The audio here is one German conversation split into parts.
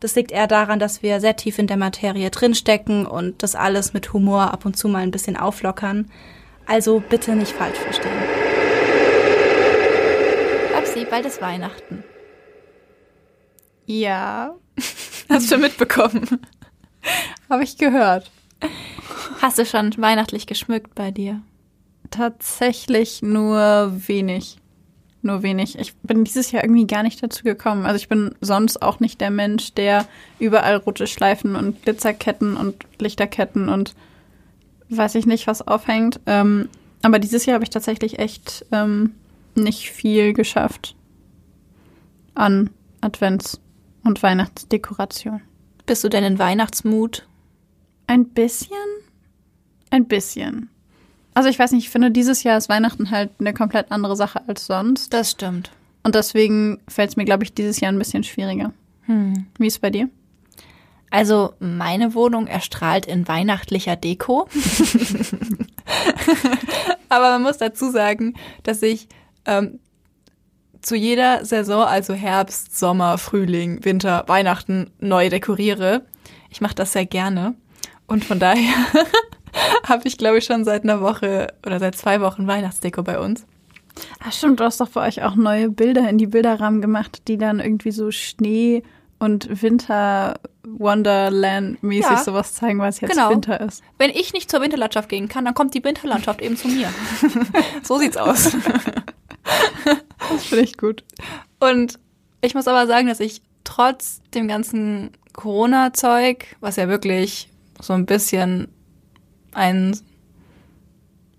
Das liegt eher daran, dass wir sehr tief in der Materie drinstecken und das alles mit Humor ab und zu mal ein bisschen auflockern. Also bitte nicht falsch verstehen. Babsi, bald ist Weihnachten. Ja, Hast du mitbekommen? habe ich gehört. Hast du schon weihnachtlich geschmückt bei dir? Tatsächlich nur wenig. Nur wenig. Ich bin dieses Jahr irgendwie gar nicht dazu gekommen. Also ich bin sonst auch nicht der Mensch, der überall rote Schleifen und Glitzerketten und Lichterketten und weiß ich nicht, was aufhängt. Ähm, aber dieses Jahr habe ich tatsächlich echt ähm, nicht viel geschafft an Advents- und Weihnachtsdekoration. Bist du denn in Weihnachtsmut? Ein bisschen? Ein bisschen. Also ich weiß nicht, ich finde, dieses Jahr ist Weihnachten halt eine komplett andere Sache als sonst. Das stimmt. Und deswegen fällt es mir, glaube ich, dieses Jahr ein bisschen schwieriger. Hm. Wie ist es bei dir? Also meine Wohnung erstrahlt in weihnachtlicher Deko. Aber man muss dazu sagen, dass ich ähm, zu jeder Saison, also Herbst, Sommer, Frühling, Winter, Weihnachten, neu dekoriere. Ich mache das sehr gerne. Und von daher habe ich, glaube ich, schon seit einer Woche oder seit zwei Wochen Weihnachtsdeko bei uns. Ach stimmt, du hast doch bei euch auch neue Bilder in die Bilderrahmen gemacht, die dann irgendwie so Schnee und Winter Wonderland mäßig Ja. sowas zeigen, weil es jetzt Genau. Winter ist. Wenn ich nicht zur Winterlandschaft gehen kann, dann kommt die Winterlandschaft eben zu mir. so sieht's aus. Das finde ich gut. Und ich muss aber sagen, dass ich trotz dem ganzen Corona-Zeug, was ja wirklich so ein bisschen ein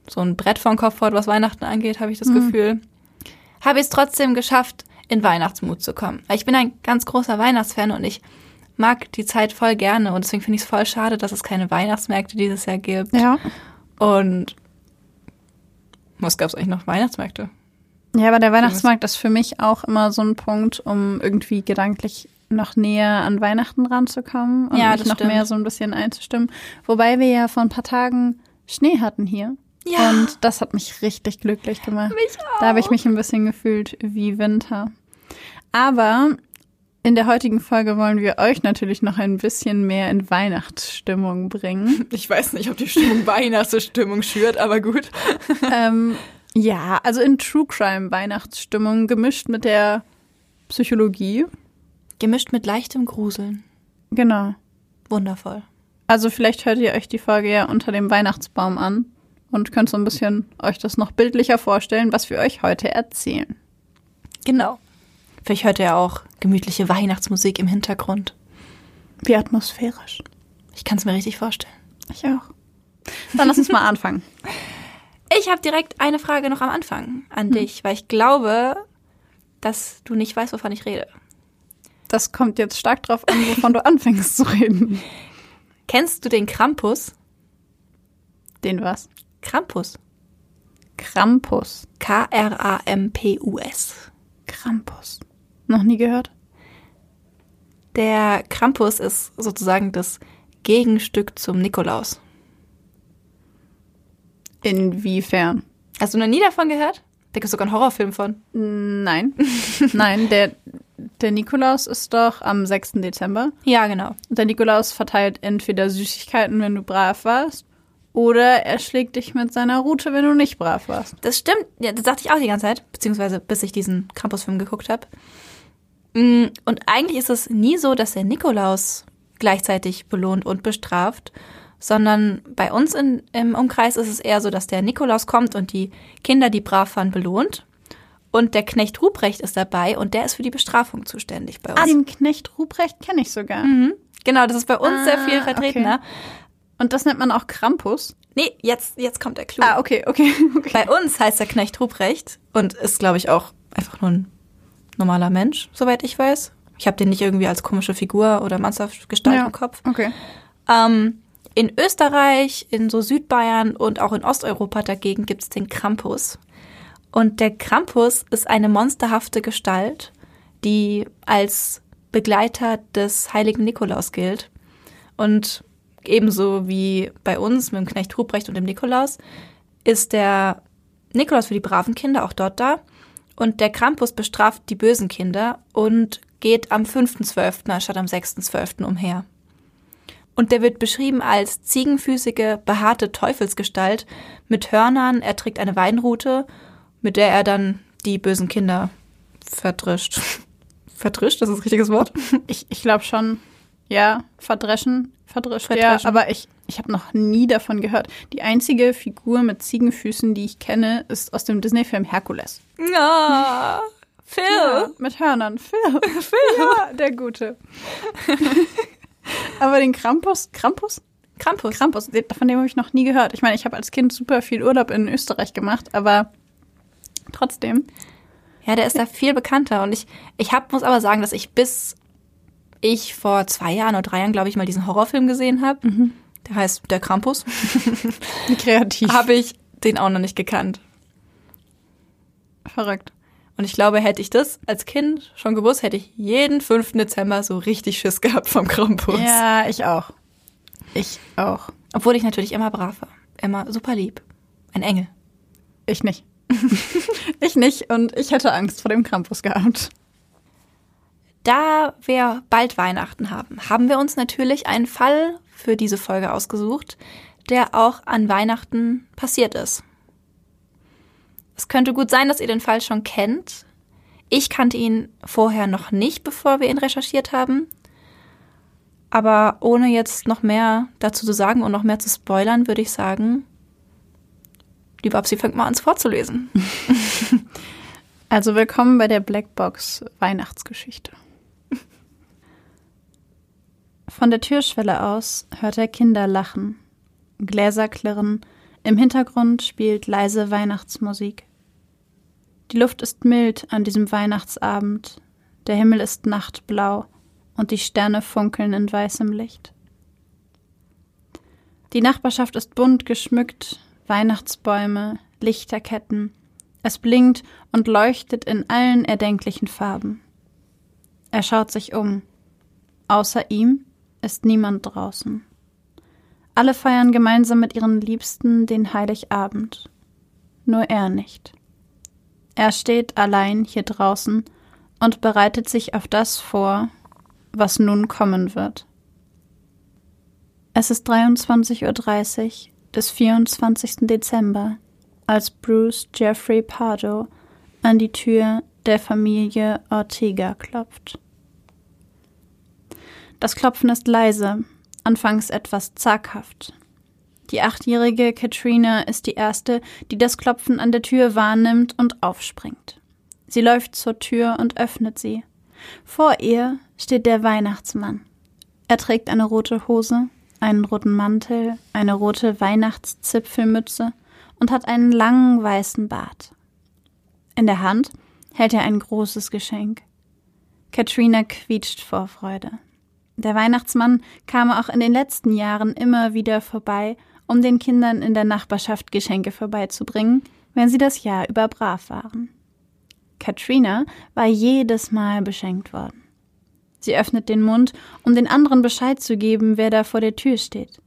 so ein Brett vom Kopf hat, was Weihnachten angeht, habe ich das Gefühl, habe ich es trotzdem geschafft, in Weihnachtsmut zu kommen. Weil ich bin ein ganz großer Weihnachtsfan und ich mag die Zeit voll gerne und deswegen finde ich es voll schade, dass es keine Weihnachtsmärkte dieses Jahr gibt. Ja. Und was gab es eigentlich noch? Weihnachtsmärkte? Ja, aber der Weihnachtsmarkt ist für mich auch immer so ein Punkt, um irgendwie gedanklich noch näher an Weihnachten ranzukommen und Ja, mich noch stimmt. mehr so ein bisschen einzustimmen. Wobei wir ja vor ein paar Tagen Schnee hatten hier. Ja. Und das hat mich richtig glücklich gemacht. Mich auch. Da habe ich mich ein bisschen gefühlt wie Winter. Aber in der heutigen Folge wollen wir euch natürlich noch ein bisschen mehr in Weihnachtsstimmung bringen. Ich weiß nicht, ob die Stimmung Weihnachtsstimmung schürt, aber gut. ähm, ja, also in True Crime Weihnachtsstimmung gemischt mit der Psychologie. Gemischt mit leichtem Gruseln. Genau. Wundervoll. Also vielleicht hört ihr euch die Folge ja unter dem Weihnachtsbaum an und könnt so ein bisschen euch das noch bildlicher vorstellen, was wir euch heute erzählen. Genau. Vielleicht hört ihr auch gemütliche Weihnachtsmusik im Hintergrund. Wie atmosphärisch. Ich kann es mir richtig vorstellen. Ich auch. Dann lass uns mal anfangen. Ich habe direkt eine Frage noch am Anfang an dich, weil ich glaube, dass du nicht weißt, wovon ich rede. Das kommt jetzt stark drauf an, wovon du anfängst zu reden. Kennst du den Krampus? Den was? Krampus. Krampus. K-R-A-M-P-U-S. Krampus. Noch nie gehört? Der Krampus ist sozusagen das Gegenstück zum Nikolaus. Inwiefern? Hast du noch nie davon gehört? Da gibt es sogar einen Horrorfilm von. Nein. Nein, der, der Nikolaus ist doch am 6. Dezember. Ja, genau. Der Nikolaus verteilt entweder Süßigkeiten, wenn du brav warst, oder er schlägt dich mit seiner Rute, wenn du nicht brav warst. Das stimmt. Ja, das dachte ich auch die ganze Zeit, beziehungsweise bis ich diesen Krampus-Film geguckt habe. Mm, Und eigentlich ist es nie so, dass der Nikolaus gleichzeitig belohnt und bestraft, sondern bei uns in, im Umkreis ist es eher so, dass der Nikolaus kommt und die Kinder, die brav waren, belohnt. Und der Knecht Ruprecht ist dabei und der ist für die Bestrafung zuständig bei uns. Ah, den Knecht Ruprecht kenne ich sogar. mhm. Genau, das ist bei uns Ah, sehr viel vertreten. okay. Ne? Und das nennt man auch Krampus. Nee, jetzt, jetzt kommt der Clou. Ah, okay, okay, okay. Bei uns heißt der Knecht Ruprecht und ist, glaube ich, auch einfach nur ein normaler Mensch, soweit ich weiß. Ich habe den nicht irgendwie als komische Figur oder Monstergestalt Ja. im Kopf. Okay. Ähm, in Österreich, in so Südbayern und auch in Osteuropa dagegen gibt es den Krampus. Und der Krampus ist eine monsterhafte Gestalt, die als Begleiter des heiligen Nikolaus gilt. Und ebenso wie bei uns mit dem Knecht Ruprecht und dem Nikolaus ist der Nikolaus für die braven Kinder auch dort da. Und der Krampus bestraft die bösen Kinder und geht am 5.12. anstatt am 6.12. umher. Und der wird beschrieben als ziegenfüßige, behaarte Teufelsgestalt mit Hörnern. Er trägt eine Weinrute, mit der er dann die bösen Kinder verdrischt. Verdrischt, das ist das richtiges Wort? Ich, ich glaube schon, ja, verdreschen, verdrischt, ja, Verdreschen. aber ich, ich habe noch nie davon gehört. Die einzige Figur mit Ziegenfüßen, die ich kenne, ist aus dem Disney-Film Herkules. Ja, Phil. Ja, mit Hörnern. Phil. Phil. Ja, der Gute. aber den Krampus, Krampus? Krampus. Krampus, von dem habe ich noch nie gehört. Ich meine, ich habe als Kind super viel Urlaub in Österreich gemacht, aber trotzdem. Ja, der ist da viel bekannter. Und ich, ich hab, muss aber sagen, dass ich bis ich vor zwei Jahren oder drei Jahren, glaube ich, mal diesen Horrorfilm gesehen habe. Der heißt Der Krampus. Kreativ. habe ich den auch noch nicht gekannt. Verrückt. Und ich glaube, hätte ich das als Kind schon gewusst, hätte ich jeden 5. Dezember so richtig Schiss gehabt vom Krampus. Ja, ich auch. Ich auch. Obwohl ich natürlich immer brav war. Immer super lieb. Ein Engel. Ich nicht. ich nicht und ich hätte Angst vor dem Krampus gehabt. Da wir bald Weihnachten haben, haben wir uns natürlich einen Fall für diese Folge ausgesucht, der auch an Weihnachten passiert ist. Es könnte gut sein, dass ihr den Fall schon kennt. Ich kannte ihn vorher noch nicht, bevor wir ihn recherchiert haben. Aber ohne jetzt noch mehr dazu zu sagen und noch mehr zu spoilern, würde ich sagen, die Babsi fängt mal an, es vorzulesen. Also willkommen bei der Blackbox Weihnachtsgeschichte. Von der Türschwelle aus hört er Kinder lachen, Gläser klirren, im Hintergrund spielt leise Weihnachtsmusik. Die Luft ist mild an diesem Weihnachtsabend, der Himmel ist nachtblau und die Sterne funkeln in weißem Licht. Die Nachbarschaft ist bunt geschmückt, Weihnachtsbäume, Lichterketten, es blinkt und leuchtet in allen erdenklichen Farben. Er schaut sich um. Außer ihm ist niemand draußen. Alle feiern gemeinsam mit ihren Liebsten den Heiligabend. Nur er nicht. Er steht allein hier draußen und bereitet sich auf das vor, was nun kommen wird. Es ist 23.30 Uhr des 24. Dezember, als Bruce Jeffrey Pardo an die Tür der Familie Ortega klopft. Das Klopfen ist leise, anfangs etwas zaghaft. Die achtjährige Katrina ist die erste, die das Klopfen an der Tür wahrnimmt und aufspringt. Sie läuft zur Tür und öffnet sie. Vor ihr steht der Weihnachtsmann. Er trägt eine rote Hose, einen roten Mantel, eine rote Weihnachtszipfelmütze und hat einen langen weißen Bart. In der Hand hält er ein großes Geschenk. Katrina quietscht vor Freude. Der Weihnachtsmann kam auch in den letzten Jahren immer wieder vorbei, um den Kindern in der Nachbarschaft Geschenke vorbeizubringen, wenn sie das Jahr über brav waren. Katrina war jedes Mal beschenkt worden. Sie öffnet den Mund, um den anderen Bescheid zu geben, wer da vor der Tür steht.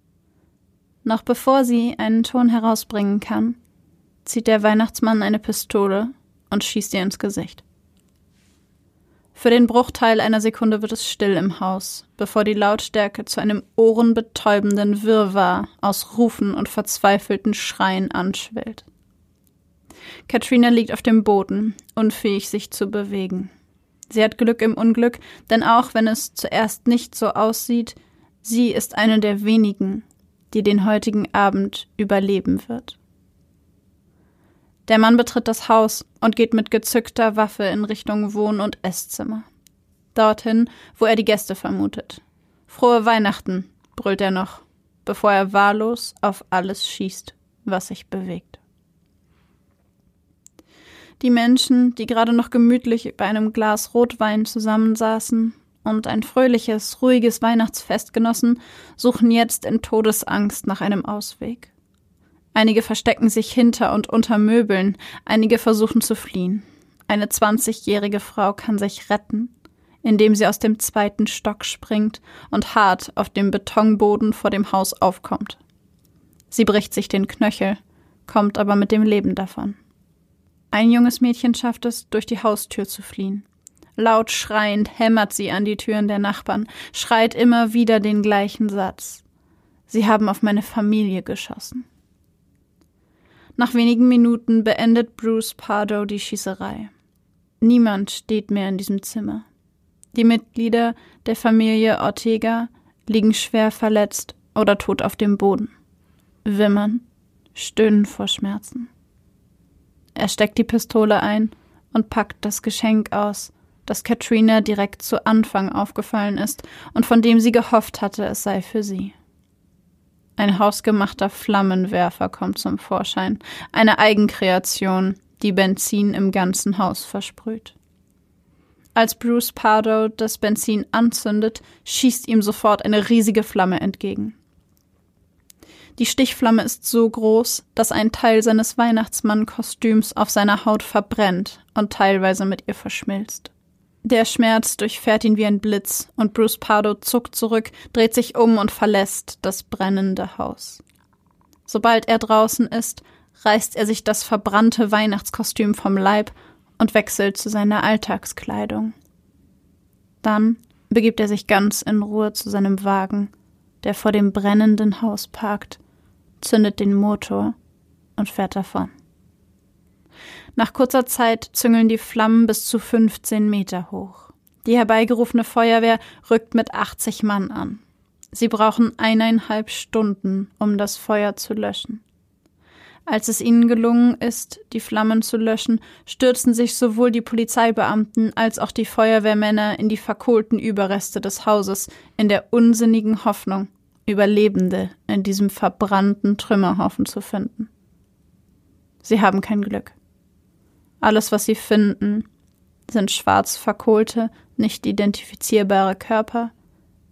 Noch bevor sie einen Ton herausbringen kann, zieht der Weihnachtsmann eine Pistole und schießt ihr ins Gesicht. Für den Bruchteil einer Sekunde wird es still im Haus, bevor die Lautstärke zu einem ohrenbetäubenden Wirrwarr aus Rufen und verzweifelten Schreien anschwillt. Katrina liegt auf dem Boden, unfähig sich zu bewegen. Sie hat Glück im Unglück, denn auch wenn es zuerst nicht so aussieht, sie ist eine der wenigen, die den heutigen Abend überleben wird. Der Mann betritt das Haus und geht mit gezückter Waffe in Richtung Wohn- und Esszimmer. Dorthin, wo er die Gäste vermutet. Frohe Weihnachten, brüllt er noch, bevor er wahllos auf alles schießt, was sich bewegt. Die Menschen, die gerade noch gemütlich bei einem Glas Rotwein zusammensaßen und ein fröhliches, ruhiges Weihnachtsfest genossen, suchen jetzt in Todesangst nach einem Ausweg. Einige verstecken sich hinter und unter Möbeln, einige versuchen zu fliehen. Eine 20-jährige Frau kann sich retten, indem sie aus dem zweiten Stock springt und hart auf dem Betonboden vor dem Haus aufkommt. Sie bricht sich den Knöchel, kommt aber mit dem Leben davon. Ein junges Mädchen schafft es, durch die Haustür zu fliehen. Laut schreiend hämmert sie an die Türen der Nachbarn, schreit immer wieder den gleichen Satz. Sie haben auf meine Familie geschossen. Nach wenigen Minuten beendet Bruce Pardo die Schießerei. Niemand steht mehr in diesem Zimmer. Die Mitglieder der Familie Ortega liegen schwer verletzt oder tot auf dem Boden, wimmern, stöhnen vor Schmerzen. Er steckt die Pistole ein und packt das Geschenk aus, das Katrina direkt zu Anfang aufgefallen ist und von dem sie gehofft hatte, es sei für sie. Ein hausgemachter Flammenwerfer kommt zum Vorschein, eine Eigenkreation, die Benzin im ganzen Haus versprüht. Als Bruce Pardo das Benzin anzündet, schießt ihm sofort eine riesige Flamme entgegen. Die Stichflamme ist so groß, dass ein Teil seines Weihnachtsmannkostüms auf seiner Haut verbrennt und teilweise mit ihr verschmilzt. Der Schmerz durchfährt ihn wie ein Blitz und Bruce Pardo zuckt zurück, dreht sich um und verlässt das brennende Haus. Sobald er draußen ist, reißt er sich das verbrannte Weihnachtskostüm vom Leib und wechselt zu seiner Alltagskleidung. Dann begibt er sich ganz in Ruhe zu seinem Wagen, der vor dem brennenden Haus parkt, zündet den Motor und fährt davon. Nach kurzer Zeit züngeln die Flammen bis zu 15 Meter hoch. Die herbeigerufene Feuerwehr rückt mit 80 Mann an. Sie brauchen eineinhalb Stunden, um das Feuer zu löschen. Als es ihnen gelungen ist, die Flammen zu löschen, stürzen sich sowohl die Polizeibeamten als auch die Feuerwehrmänner in die verkohlten Überreste des Hauses in der unsinnigen Hoffnung, Überlebende in diesem verbrannten Trümmerhaufen zu finden. Sie haben kein Glück. Alles, was sie finden, sind schwarz verkohlte, nicht identifizierbare Körper,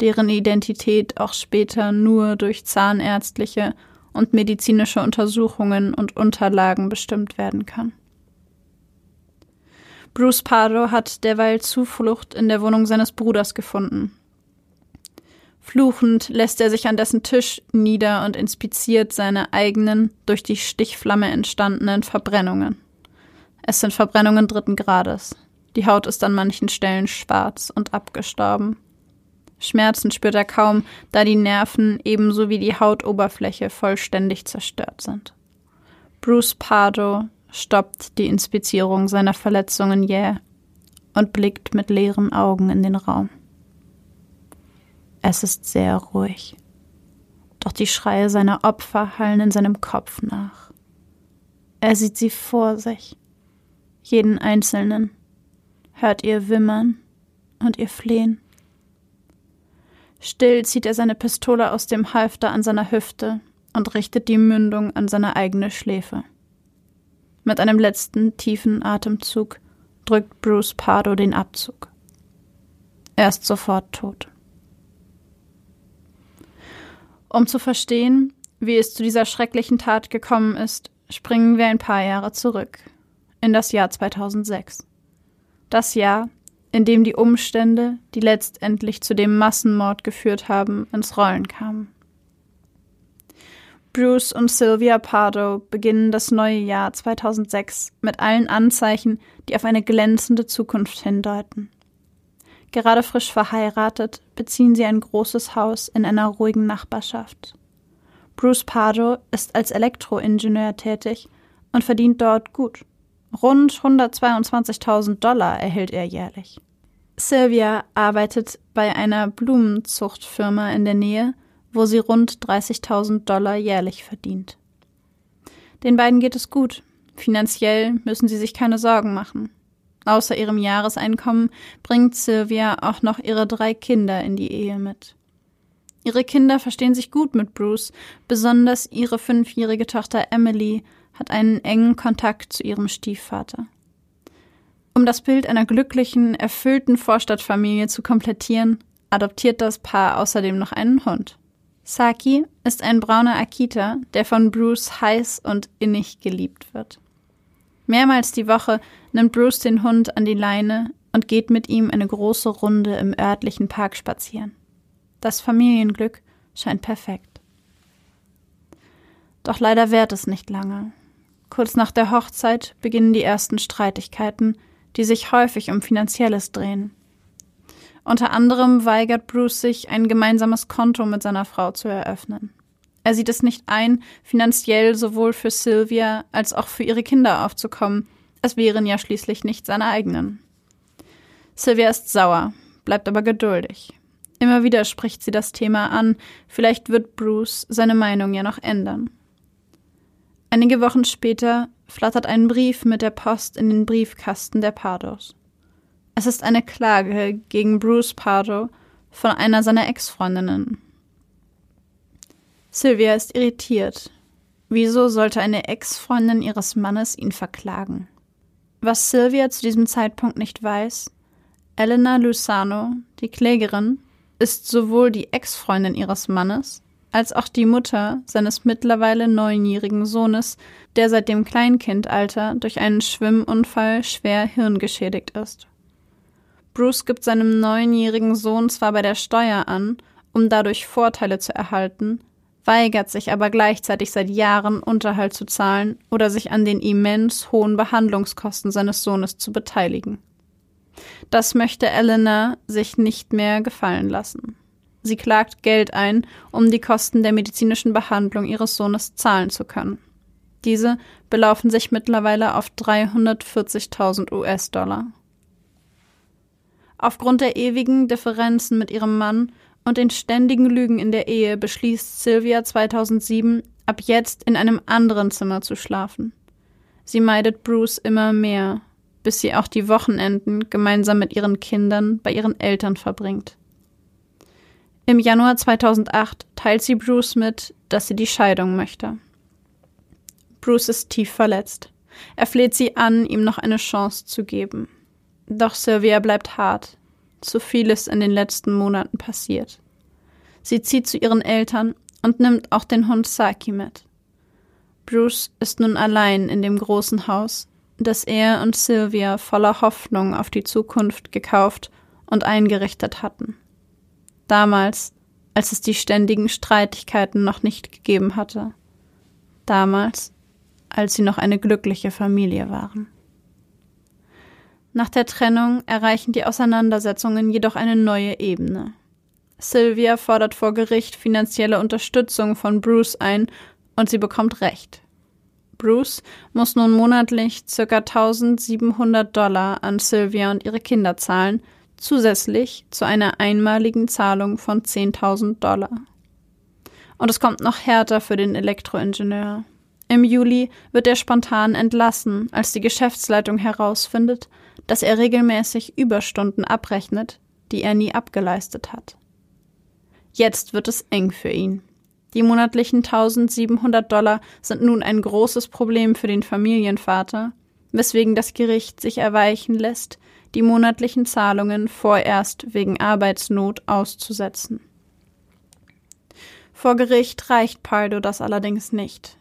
deren Identität auch später nur durch zahnärztliche und medizinische Untersuchungen und Unterlagen bestimmt werden kann. Bruce Pardo hat derweil Zuflucht in der Wohnung seines Bruders gefunden. Fluchend lässt er sich an dessen Tisch nieder und inspiziert seine eigenen, durch die Stichflamme entstandenen Verbrennungen. Es sind Verbrennungen dritten Grades. Die Haut ist an manchen Stellen schwarz und abgestorben. Schmerzen spürt er kaum, da die Nerven ebenso wie die Hautoberfläche vollständig zerstört sind. Bruce Pardo stoppt die Inspizierung seiner Verletzungen jäh und blickt mit leeren Augen in den Raum. Es ist sehr ruhig, doch die Schreie seiner Opfer hallen in seinem Kopf nach. Er sieht sie vor sich, jeden einzelnen, hört ihr wimmern und ihr flehen. Still zieht er seine Pistole aus dem Halfter an seiner Hüfte und richtet die Mündung an seine eigene Schläfe. Mit einem letzten tiefen Atemzug drückt Bruce Pardo den Abzug. Er ist sofort tot. Um zu verstehen, wie es zu dieser schrecklichen Tat gekommen ist, springen wir ein paar Jahre zurück, in das Jahr 2006. Das Jahr, in dem die Umstände, die letztendlich zu dem Massenmord geführt haben, ins Rollen kamen. Bruce und Sylvia Pardo beginnen das neue Jahr 2006 mit allen Anzeichen, die auf eine glänzende Zukunft hindeuten. Gerade frisch verheiratet beziehen sie ein großes Haus in einer ruhigen Nachbarschaft. Bruce Pardo ist als Elektroingenieur tätig und verdient dort gut. Rund 122.000 Dollar erhält er jährlich. Sylvia arbeitet bei einer Blumenzuchtfirma in der Nähe, wo sie rund 30.000 Dollar jährlich verdient. Den beiden geht es gut. Finanziell müssen sie sich keine Sorgen machen. Außer ihrem Jahreseinkommen bringt Sylvia auch noch ihre drei Kinder in die Ehe mit. Ihre Kinder verstehen sich gut mit Bruce, besonders ihre fünfjährige Tochter Emily hat einen engen Kontakt zu ihrem Stiefvater. Um das Bild einer glücklichen, erfüllten Vorstadtfamilie zu komplettieren, adoptiert das Paar außerdem noch einen Hund. Saki ist ein brauner Akita, der von Bruce heiß und innig geliebt wird. Mehrmals die Woche nimmt Bruce den Hund an die Leine und geht mit ihm eine große Runde im örtlichen Park spazieren. Das Familienglück scheint perfekt. Doch leider währt es nicht lange. Kurz nach der Hochzeit beginnen die ersten Streitigkeiten, die sich häufig um Finanzielles drehen. Unter anderem weigert Bruce sich, ein gemeinsames Konto mit seiner Frau zu eröffnen. Er sieht es nicht ein, finanziell sowohl für Sylvia als auch für ihre Kinder aufzukommen. Es wären ja schließlich nicht seine eigenen. Sylvia ist sauer, bleibt aber geduldig. Immer wieder spricht sie das Thema an, vielleicht wird Bruce seine Meinung ja noch ändern. Einige Wochen später flattert ein Brief mit der Post in den Briefkasten der Pardos. Es ist eine Klage gegen Bruce Pardo von einer seiner Ex-Freundinnen. Sylvia ist irritiert. Wieso sollte eine Ex-Freundin ihres Mannes ihn verklagen? Was Sylvia zu diesem Zeitpunkt nicht weiß, Elena Lusano, die Klägerin, ist sowohl die Ex-Freundin ihres Mannes als auch die Mutter seines mittlerweile neunjährigen Sohnes, der seit dem Kleinkindalter durch einen Schwimmunfall schwer hirngeschädigt ist. Bruce gibt seinem neunjährigen Sohn zwar bei der Steuer an, um dadurch Vorteile zu erhalten, weigert sich aber gleichzeitig seit Jahren Unterhalt zu zahlen oder sich an den immens hohen Behandlungskosten seines Sohnes zu beteiligen. Das möchte Elena sich nicht mehr gefallen lassen. Sie klagt Geld ein, um die Kosten der medizinischen Behandlung ihres Sohnes zahlen zu können. Diese belaufen sich mittlerweile auf 340.000 US-Dollar. Aufgrund der ewigen Differenzen mit ihrem Mann und den ständigen Lügen in der Ehe beschließt Sylvia 2007, ab jetzt in einem anderen Zimmer zu schlafen. Sie meidet Bruce immer mehr, bis sie auch die Wochenenden gemeinsam mit ihren Kindern bei ihren Eltern verbringt. Im Januar 2008 teilt sie Bruce mit, dass sie die Scheidung möchte. Bruce ist tief verletzt. Er fleht sie an, ihm noch eine Chance zu geben. Doch Sylvia bleibt hart. Zu viel ist in den letzten Monaten passiert. Sie zieht zu ihren Eltern und nimmt auch den Hund Saki mit. Bruce ist nun allein in dem großen Haus, das er und Sylvia voller Hoffnung auf die Zukunft gekauft und eingerichtet hatten damals, als es die ständigen Streitigkeiten noch nicht gegeben hatte, damals, als sie noch eine glückliche Familie waren. Nach der Trennung erreichen die Auseinandersetzungen jedoch eine neue Ebene. Sylvia fordert vor Gericht finanzielle Unterstützung von Bruce ein und sie bekommt Recht. Bruce muss nun monatlich ca. 1700 Dollar an Sylvia und ihre Kinder zahlen, zusätzlich zu einer einmaligen Zahlung von 10.000 Dollar. Und es kommt noch härter für den Elektroingenieur. Im Juli wird er spontan entlassen, als die Geschäftsleitung herausfindet, dass er regelmäßig Überstunden abrechnet, die er nie abgeleistet hat. Jetzt wird es eng für ihn. Die monatlichen 1700 Dollar sind nun ein großes Problem für den Familienvater, weswegen das Gericht sich erweichen lässt, die monatlichen Zahlungen vorerst wegen Arbeitsnot auszusetzen. Vor Gericht reicht Pardo das allerdings nicht.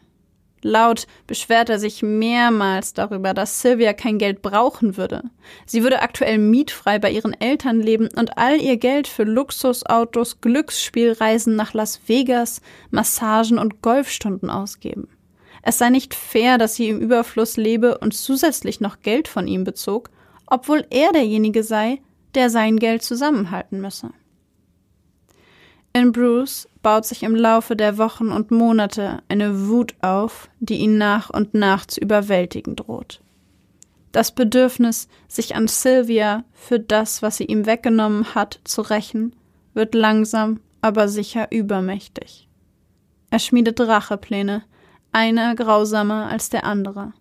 Laut beschwert er sich mehrmals darüber, dass Sylvia kein Geld brauchen würde. Sie würde aktuell mietfrei bei ihren Eltern leben und all ihr Geld für Luxusautos, Glücksspielreisen nach Las Vegas, Massagen und Golfstunden ausgeben. Es sei nicht fair, dass sie im Überfluss lebe und zusätzlich noch Geld von ihm bezog, obwohl er derjenige sei, der sein Geld zusammenhalten müsse. In Bruce baut sich im Laufe der Wochen und Monate eine Wut auf, die ihn nach und nach zu überwältigen droht. Das Bedürfnis, sich an Sylvia für das, was sie ihm weggenommen hat, zu rächen, wird langsam, aber sicher übermächtig. Er schmiedet Rachepläne, einer grausamer als der andere.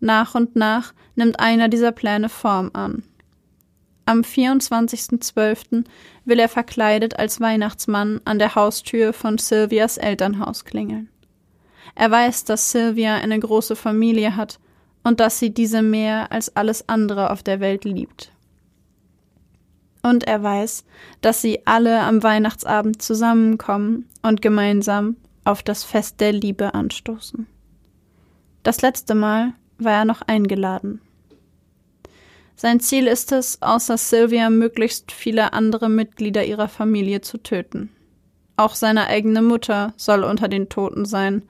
Nach und nach nimmt einer dieser Pläne Form an. Am 24.12. will er verkleidet als Weihnachtsmann an der Haustür von Sylvias Elternhaus klingeln. Er weiß, dass Sylvia eine große Familie hat und dass sie diese mehr als alles andere auf der Welt liebt. Und er weiß, dass sie alle am Weihnachtsabend zusammenkommen und gemeinsam auf das Fest der Liebe anstoßen. Das letzte Mal war er noch eingeladen. Sein Ziel ist es, außer Sylvia möglichst viele andere Mitglieder ihrer Familie zu töten. Auch seine eigene Mutter soll unter den Toten sein.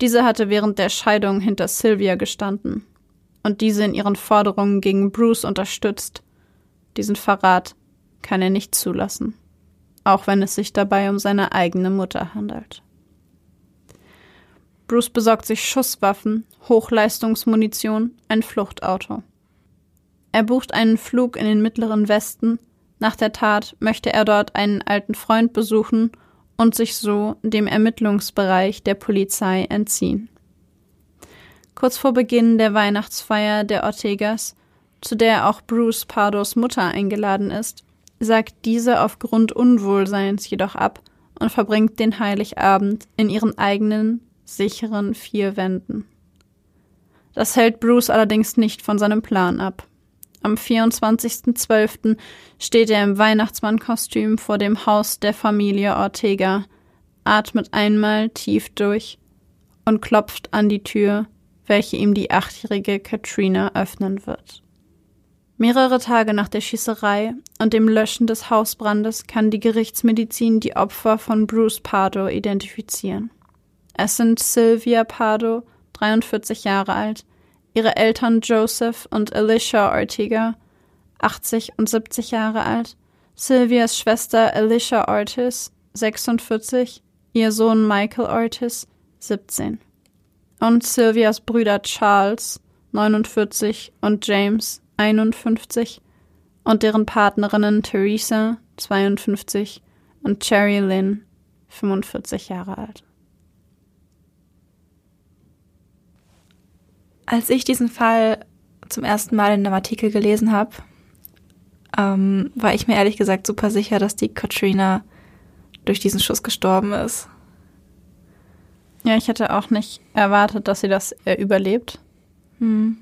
Diese hatte während der Scheidung hinter Sylvia gestanden und diese in ihren Forderungen gegen Bruce unterstützt. Diesen Verrat kann er nicht zulassen, auch wenn es sich dabei um seine eigene Mutter handelt. Bruce besorgt sich Schusswaffen, Hochleistungsmunition, ein Fluchtauto. Er bucht einen Flug in den mittleren Westen. Nach der Tat möchte er dort einen alten Freund besuchen und sich so dem Ermittlungsbereich der Polizei entziehen. Kurz vor Beginn der Weihnachtsfeier der Ortegas, zu der auch Bruce Pardos Mutter eingeladen ist, sagt diese aufgrund Unwohlseins jedoch ab und verbringt den Heiligabend in ihren eigenen sicheren vier Wänden. Das hält Bruce allerdings nicht von seinem Plan ab. Am 24.12. steht er im Weihnachtsmannkostüm vor dem Haus der Familie Ortega, atmet einmal tief durch und klopft an die Tür, welche ihm die achtjährige Katrina öffnen wird. Mehrere Tage nach der Schießerei und dem Löschen des Hausbrandes kann die Gerichtsmedizin die Opfer von Bruce Pardo identifizieren. Es sind Sylvia Pardo, 43 Jahre alt, ihre Eltern Joseph und Alicia Ortega, 80 und 70 Jahre alt, Sylvias Schwester Alicia Ortiz, 46, ihr Sohn Michael Ortiz, 17. Und Sylvias Brüder Charles, 49, und James, 51, und deren Partnerinnen Theresa, 52, und Cherry Lynn, 45 Jahre alt. Als ich diesen Fall zum ersten Mal in einem Artikel gelesen habe, ähm, war ich mir ehrlich gesagt super sicher, dass die Katrina durch diesen Schuss gestorben ist. Ja, ich hätte auch nicht erwartet, dass sie das äh, überlebt. Hm.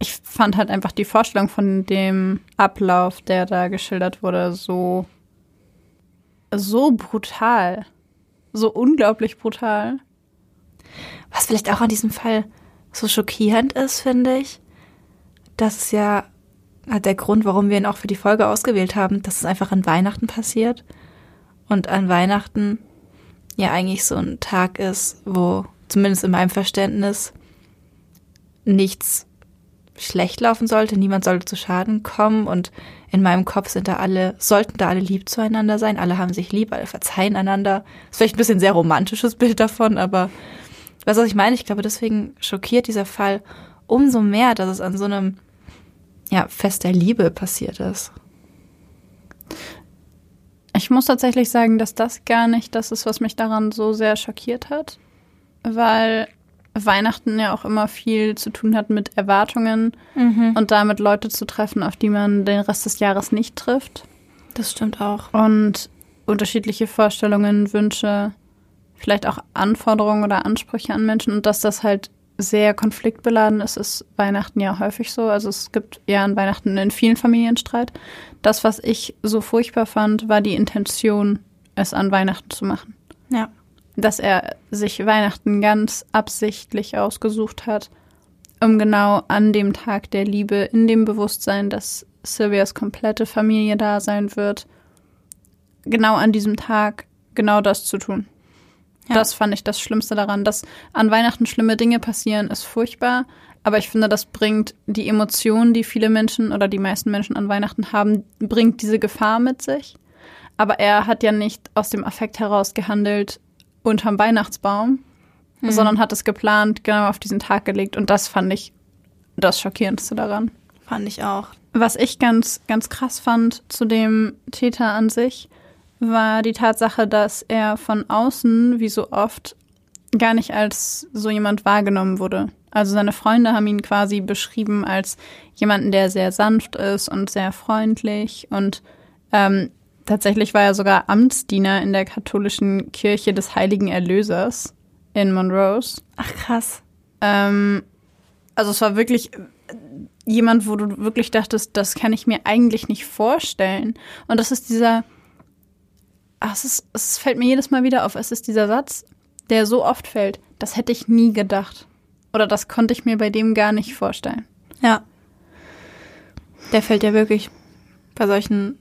Ich fand halt einfach die Vorstellung von dem Ablauf, der da geschildert wurde, so so brutal, so unglaublich brutal. Was vielleicht auch an diesem Fall so schockierend ist, finde ich. Das ist ja der Grund, warum wir ihn auch für die Folge ausgewählt haben, dass es einfach an Weihnachten passiert. Und an Weihnachten ja eigentlich so ein Tag ist, wo zumindest in meinem Verständnis nichts schlecht laufen sollte, niemand sollte zu Schaden kommen und in meinem Kopf sind da alle, sollten da alle lieb zueinander sein, alle haben sich lieb, alle verzeihen einander. Ist vielleicht ein bisschen sehr romantisches Bild davon, aber Weißt du, was ich meine? Ich glaube, deswegen schockiert dieser Fall umso mehr, dass es an so einem ja, Fest der Liebe passiert ist. Ich muss tatsächlich sagen, dass das gar nicht das ist, was mich daran so sehr schockiert hat, weil Weihnachten ja auch immer viel zu tun hat mit Erwartungen mhm. und damit Leute zu treffen, auf die man den Rest des Jahres nicht trifft. Das stimmt auch. Und unterschiedliche Vorstellungen, Wünsche vielleicht auch Anforderungen oder Ansprüche an Menschen und dass das halt sehr konfliktbeladen ist, ist Weihnachten ja häufig so. Also es gibt ja an Weihnachten in vielen Familien Streit. Das, was ich so furchtbar fand, war die Intention, es an Weihnachten zu machen. Ja. Dass er sich Weihnachten ganz absichtlich ausgesucht hat, um genau an dem Tag der Liebe, in dem Bewusstsein, dass Sylvias komplette Familie da sein wird, genau an diesem Tag genau das zu tun. Ja. Das fand ich das Schlimmste daran. Dass an Weihnachten schlimme Dinge passieren, ist furchtbar. Aber ich finde, das bringt die Emotionen, die viele Menschen oder die meisten Menschen an Weihnachten haben, bringt diese Gefahr mit sich. Aber er hat ja nicht aus dem Affekt heraus gehandelt unterm Weihnachtsbaum, mhm. sondern hat es geplant, genau auf diesen Tag gelegt. Und das fand ich das Schockierendste daran. Fand ich auch. Was ich ganz, ganz krass fand zu dem Täter an sich, war die Tatsache, dass er von außen, wie so oft, gar nicht als so jemand wahrgenommen wurde. Also seine Freunde haben ihn quasi beschrieben als jemanden, der sehr sanft ist und sehr freundlich. Und ähm, tatsächlich war er sogar Amtsdiener in der katholischen Kirche des Heiligen Erlösers in Monrose. Ach krass. Ähm, also es war wirklich jemand, wo du wirklich dachtest, das kann ich mir eigentlich nicht vorstellen. Und das ist dieser, ach, es, ist, es fällt mir jedes Mal wieder auf, es ist dieser Satz, der so oft fällt, das hätte ich nie gedacht. Oder das konnte ich mir bei dem gar nicht vorstellen. Ja. Der fällt ja wirklich bei solchen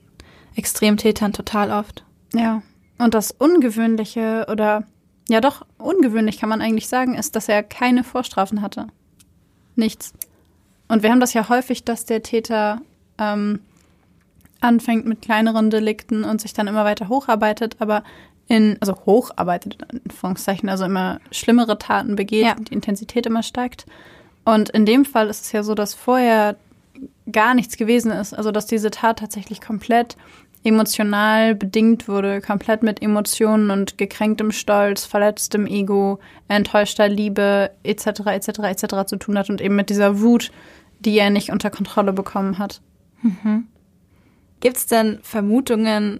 Extremtätern total oft. Ja. Und das Ungewöhnliche oder ja doch, ungewöhnlich kann man eigentlich sagen, ist, dass er keine Vorstrafen hatte. Nichts. Und wir haben das ja häufig, dass der Täter ähm, anfängt mit kleineren Delikten und sich dann immer weiter hocharbeitet, aber in, also hocharbeitet, in Anführungszeichen, also immer schlimmere Taten begeht Ja. und die Intensität immer steigt. Und in dem Fall ist es ja so, dass vorher gar nichts gewesen ist. Also dass diese Tat tatsächlich komplett emotional bedingt wurde, komplett mit Emotionen und gekränktem Stolz, verletztem Ego, enttäuschter Liebe etc. etc. etc. zu tun hat und eben mit dieser Wut, die er nicht unter Kontrolle bekommen hat. Gibt es denn Vermutungen,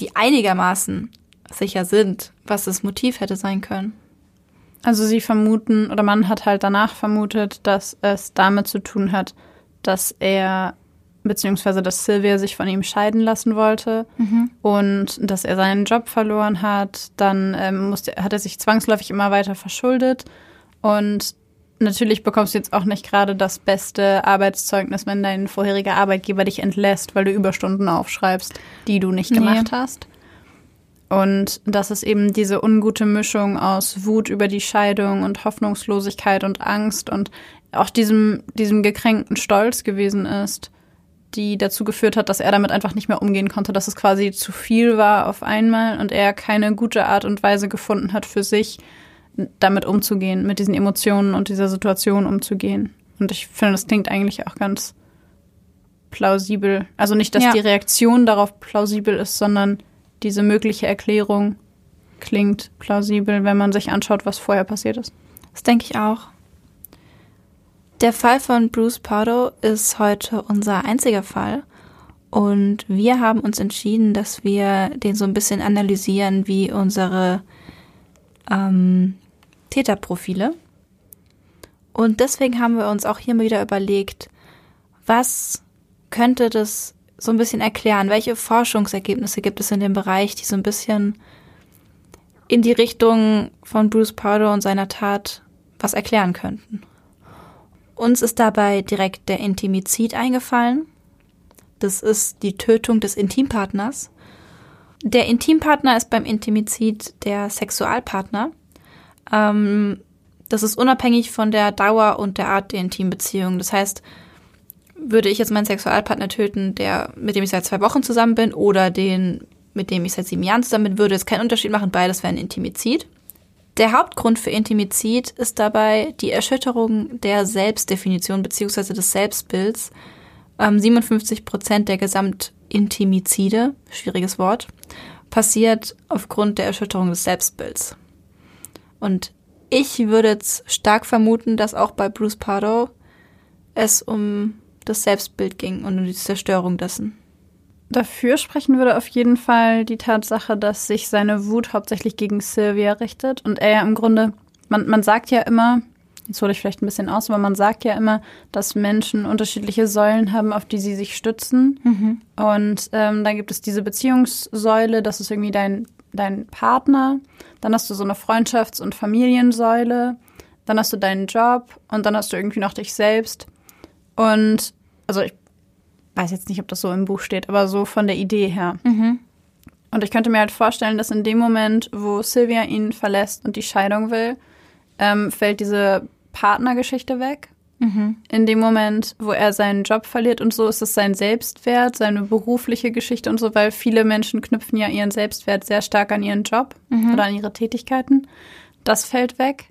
die einigermaßen sicher sind, was das Motiv hätte sein können? Also sie vermuten, oder man hat halt danach vermutet, dass es damit zu tun hat, dass er, beziehungsweise dass Sylvia sich von ihm scheiden lassen wollte und dass er seinen Job verloren hat. Dann ähm, musste, hat er sich zwangsläufig immer weiter verschuldet. Und natürlich bekommst du jetzt auch nicht gerade das beste Arbeitszeugnis, wenn dein vorheriger Arbeitgeber dich entlässt, weil du Überstunden aufschreibst, die du nicht Nee. gemacht hast. Und das ist eben diese ungute Mischung aus Wut über die Scheidung und Hoffnungslosigkeit und Angst und auch diesem, diesem gekränkten Stolz gewesen ist, die dazu geführt hat, dass er damit einfach nicht mehr umgehen konnte, dass es quasi zu viel war auf einmal und er keine gute Art und Weise gefunden hat für sich, damit umzugehen, mit diesen Emotionen und dieser Situation umzugehen. Und ich finde, das klingt eigentlich auch ganz plausibel. Also nicht, dass Ja. die Reaktion darauf plausibel ist, sondern diese mögliche Erklärung klingt plausibel, wenn man sich anschaut, was vorher passiert ist. Das denke ich auch. Der Fall von Bruce Pardo ist heute unser einziger Fall. Und wir haben uns entschieden, dass wir den so ein bisschen analysieren wie unsere ähm, Täterprofile. Und deswegen haben wir uns auch hier mal wieder überlegt, was könnte das so ein bisschen erklären? Welche Forschungsergebnisse gibt es in dem Bereich, die so ein bisschen in die Richtung von Bruce Pardo und seiner Tat was erklären könnten? Uns ist dabei direkt der Intimizid eingefallen. Das ist die Tötung des Intimpartners. Der Intimpartner ist beim Intimizid der Sexualpartner. Ähm, das ist unabhängig von der Dauer und der Art der Intimbeziehung. Das heißt, würde ich jetzt meinen Sexualpartner töten, der, mit dem ich seit zwei Wochen zusammen bin, oder den, mit dem ich seit sieben Jahren zusammen bin, würde es keinen Unterschied machen. Beides wäre ein Intimizid. Der Hauptgrund für Intimizid ist dabei die Erschütterung der Selbstdefinition bzw. des Selbstbilds. Ähm, 57 Prozent der Gesamtintimizide, schwieriges Wort, passiert aufgrund der Erschütterung des Selbstbilds. Und ich würde jetzt stark vermuten, dass auch bei Bruce Pardo es um das Selbstbild ging und um die Zerstörung dessen. Dafür sprechen würde auf jeden Fall die Tatsache, dass sich seine Wut hauptsächlich gegen Sylvia richtet und er ja im Grunde, man, man sagt ja immer, jetzt hole ich vielleicht ein bisschen aus, aber man sagt ja immer, dass Menschen unterschiedliche Säulen haben, auf die sie sich stützen. Und ähm, dann gibt es diese Beziehungssäule, das ist irgendwie dein, dein Partner. Dann hast du so eine Freundschafts- und Familiensäule. Dann hast du deinen Job und dann hast du irgendwie noch dich selbst. Und also ich weiß jetzt nicht, ob das so im Buch steht, aber so von der Idee her. Und ich könnte mir halt vorstellen, dass in dem Moment, wo Sylvia ihn verlässt und die Scheidung will, ähm, fällt diese Partnergeschichte weg. In dem Moment, wo er seinen Job verliert und so, ist es sein Selbstwert, seine berufliche Geschichte und so, weil viele Menschen knüpfen ja ihren Selbstwert sehr stark an ihren Job oder an ihre Tätigkeiten. Das fällt weg.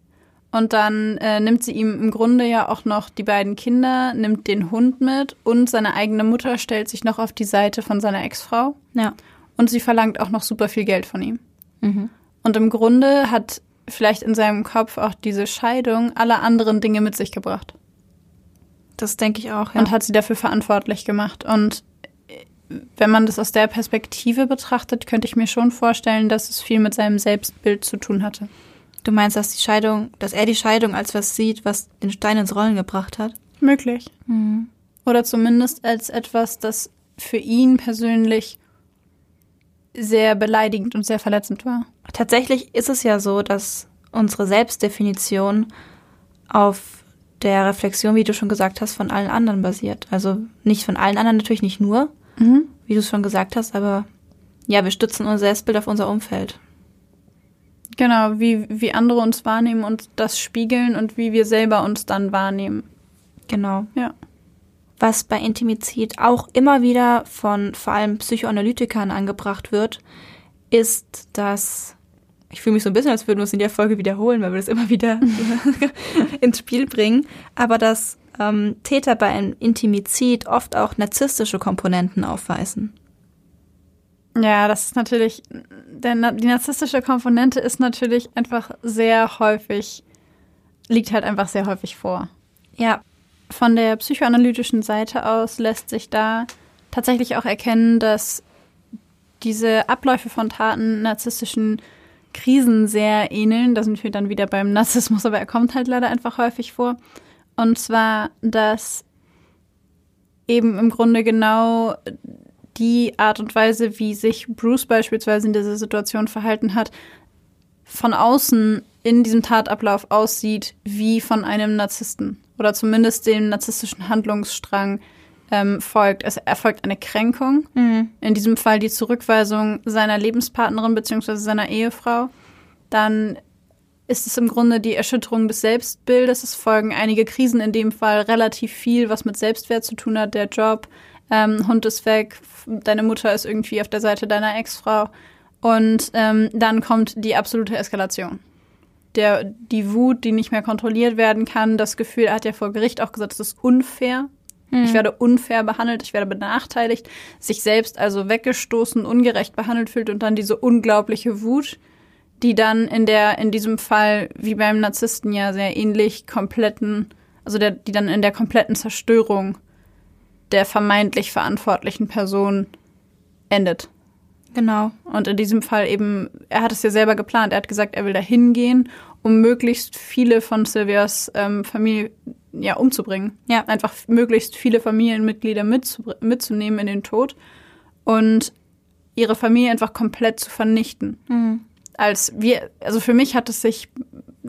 Und dann äh, nimmt sie ihm im Grunde ja auch noch die beiden Kinder, nimmt den Hund mit und seine eigene Mutter stellt sich noch auf die Seite von seiner Ex-Frau. Ja. und sie verlangt auch noch super viel Geld von ihm. Und im Grunde hat vielleicht in seinem Kopf auch diese Scheidung alle anderen Dinge mit sich gebracht. Das denke ich auch, ja. und hat sie dafür verantwortlich gemacht. Und wenn man das aus der Perspektive betrachtet, könnte ich mir schon vorstellen, dass es viel mit seinem Selbstbild zu tun hatte. du meinst, dass die Scheidung, dass er die Scheidung als was sieht, was den Stein ins Rollen gebracht hat? Möglich. Oder zumindest als etwas, das für ihn persönlich sehr beleidigend und sehr verletzend war. Tatsächlich ist es ja so, dass unsere Selbstdefinition auf der Reflexion, wie du schon gesagt hast, von allen anderen basiert. Also nicht von allen anderen, natürlich nicht nur, wie du es schon gesagt hast, aber ja, wir stützen unser Selbstbild auf unser Umfeld. Genau, wie, wie andere uns wahrnehmen und das spiegeln und wie wir selber uns dann wahrnehmen. Genau. Ja. Was bei Intimizid auch immer wieder von vor allem Psychoanalytikern angebracht wird, ist, dass ich fühle mich so ein bisschen, als würden wir es in der Folge wiederholen, weil wir das immer wieder ins Spiel bringen, aber dass ähm, Täter bei einem Intimizid oft auch narzisstische Komponenten aufweisen. Ja, das ist natürlich, denn die narzisstische Komponente ist natürlich einfach sehr häufig, liegt halt einfach sehr häufig vor. Ja, Von der psychoanalytischen Seite aus lässt sich da tatsächlich auch erkennen, dass diese Abläufe von Taten narzisstischen Krisen sehr ähneln. Da sind wir dann wieder beim Narzissmus, aber er kommt halt leider einfach häufig vor. Und zwar, dass eben im Grunde genau die Art und Weise, wie sich Bruce beispielsweise in dieser Situation verhalten hat, von außen in diesem Tatablauf aussieht wie von einem Narzissten oder zumindest dem narzisstischen Handlungsstrang ähm, folgt. Es erfolgt eine Kränkung, in diesem Fall die Zurückweisung seiner Lebenspartnerin bzw. seiner Ehefrau. Dann ist es im Grunde die Erschütterung des Selbstbildes. Es folgen einige Krisen, in dem Fall relativ viel, was mit Selbstwert zu tun hat, der Job, ähm, Hund ist weg, deine Mutter ist irgendwie auf der Seite deiner Ex-Frau. Und ähm, dann kommt die absolute Eskalation. Der, die Wut, die nicht mehr kontrolliert werden kann, das Gefühl, er hat ja vor Gericht auch gesagt, es ist unfair. Ich werde unfair behandelt, ich werde benachteiligt, sich selbst also weggestoßen, ungerecht behandelt fühlt und dann diese unglaubliche Wut, die dann in der, in diesem Fall, wie beim Narzissten ja sehr ähnlich, kompletten, also der, die dann in der kompletten Zerstörung der vermeintlich verantwortlichen Person endet. genau. Und in diesem Fall eben, er hat es ja selber geplant. Er hat gesagt, er will da hingehen, um möglichst viele von Silvias ähm, Familie ja, umzubringen. Ja. Einfach möglichst viele Familienmitglieder mitzunehmen in den Tod und ihre Familie einfach komplett zu vernichten. Als wir, also für mich hat es sich,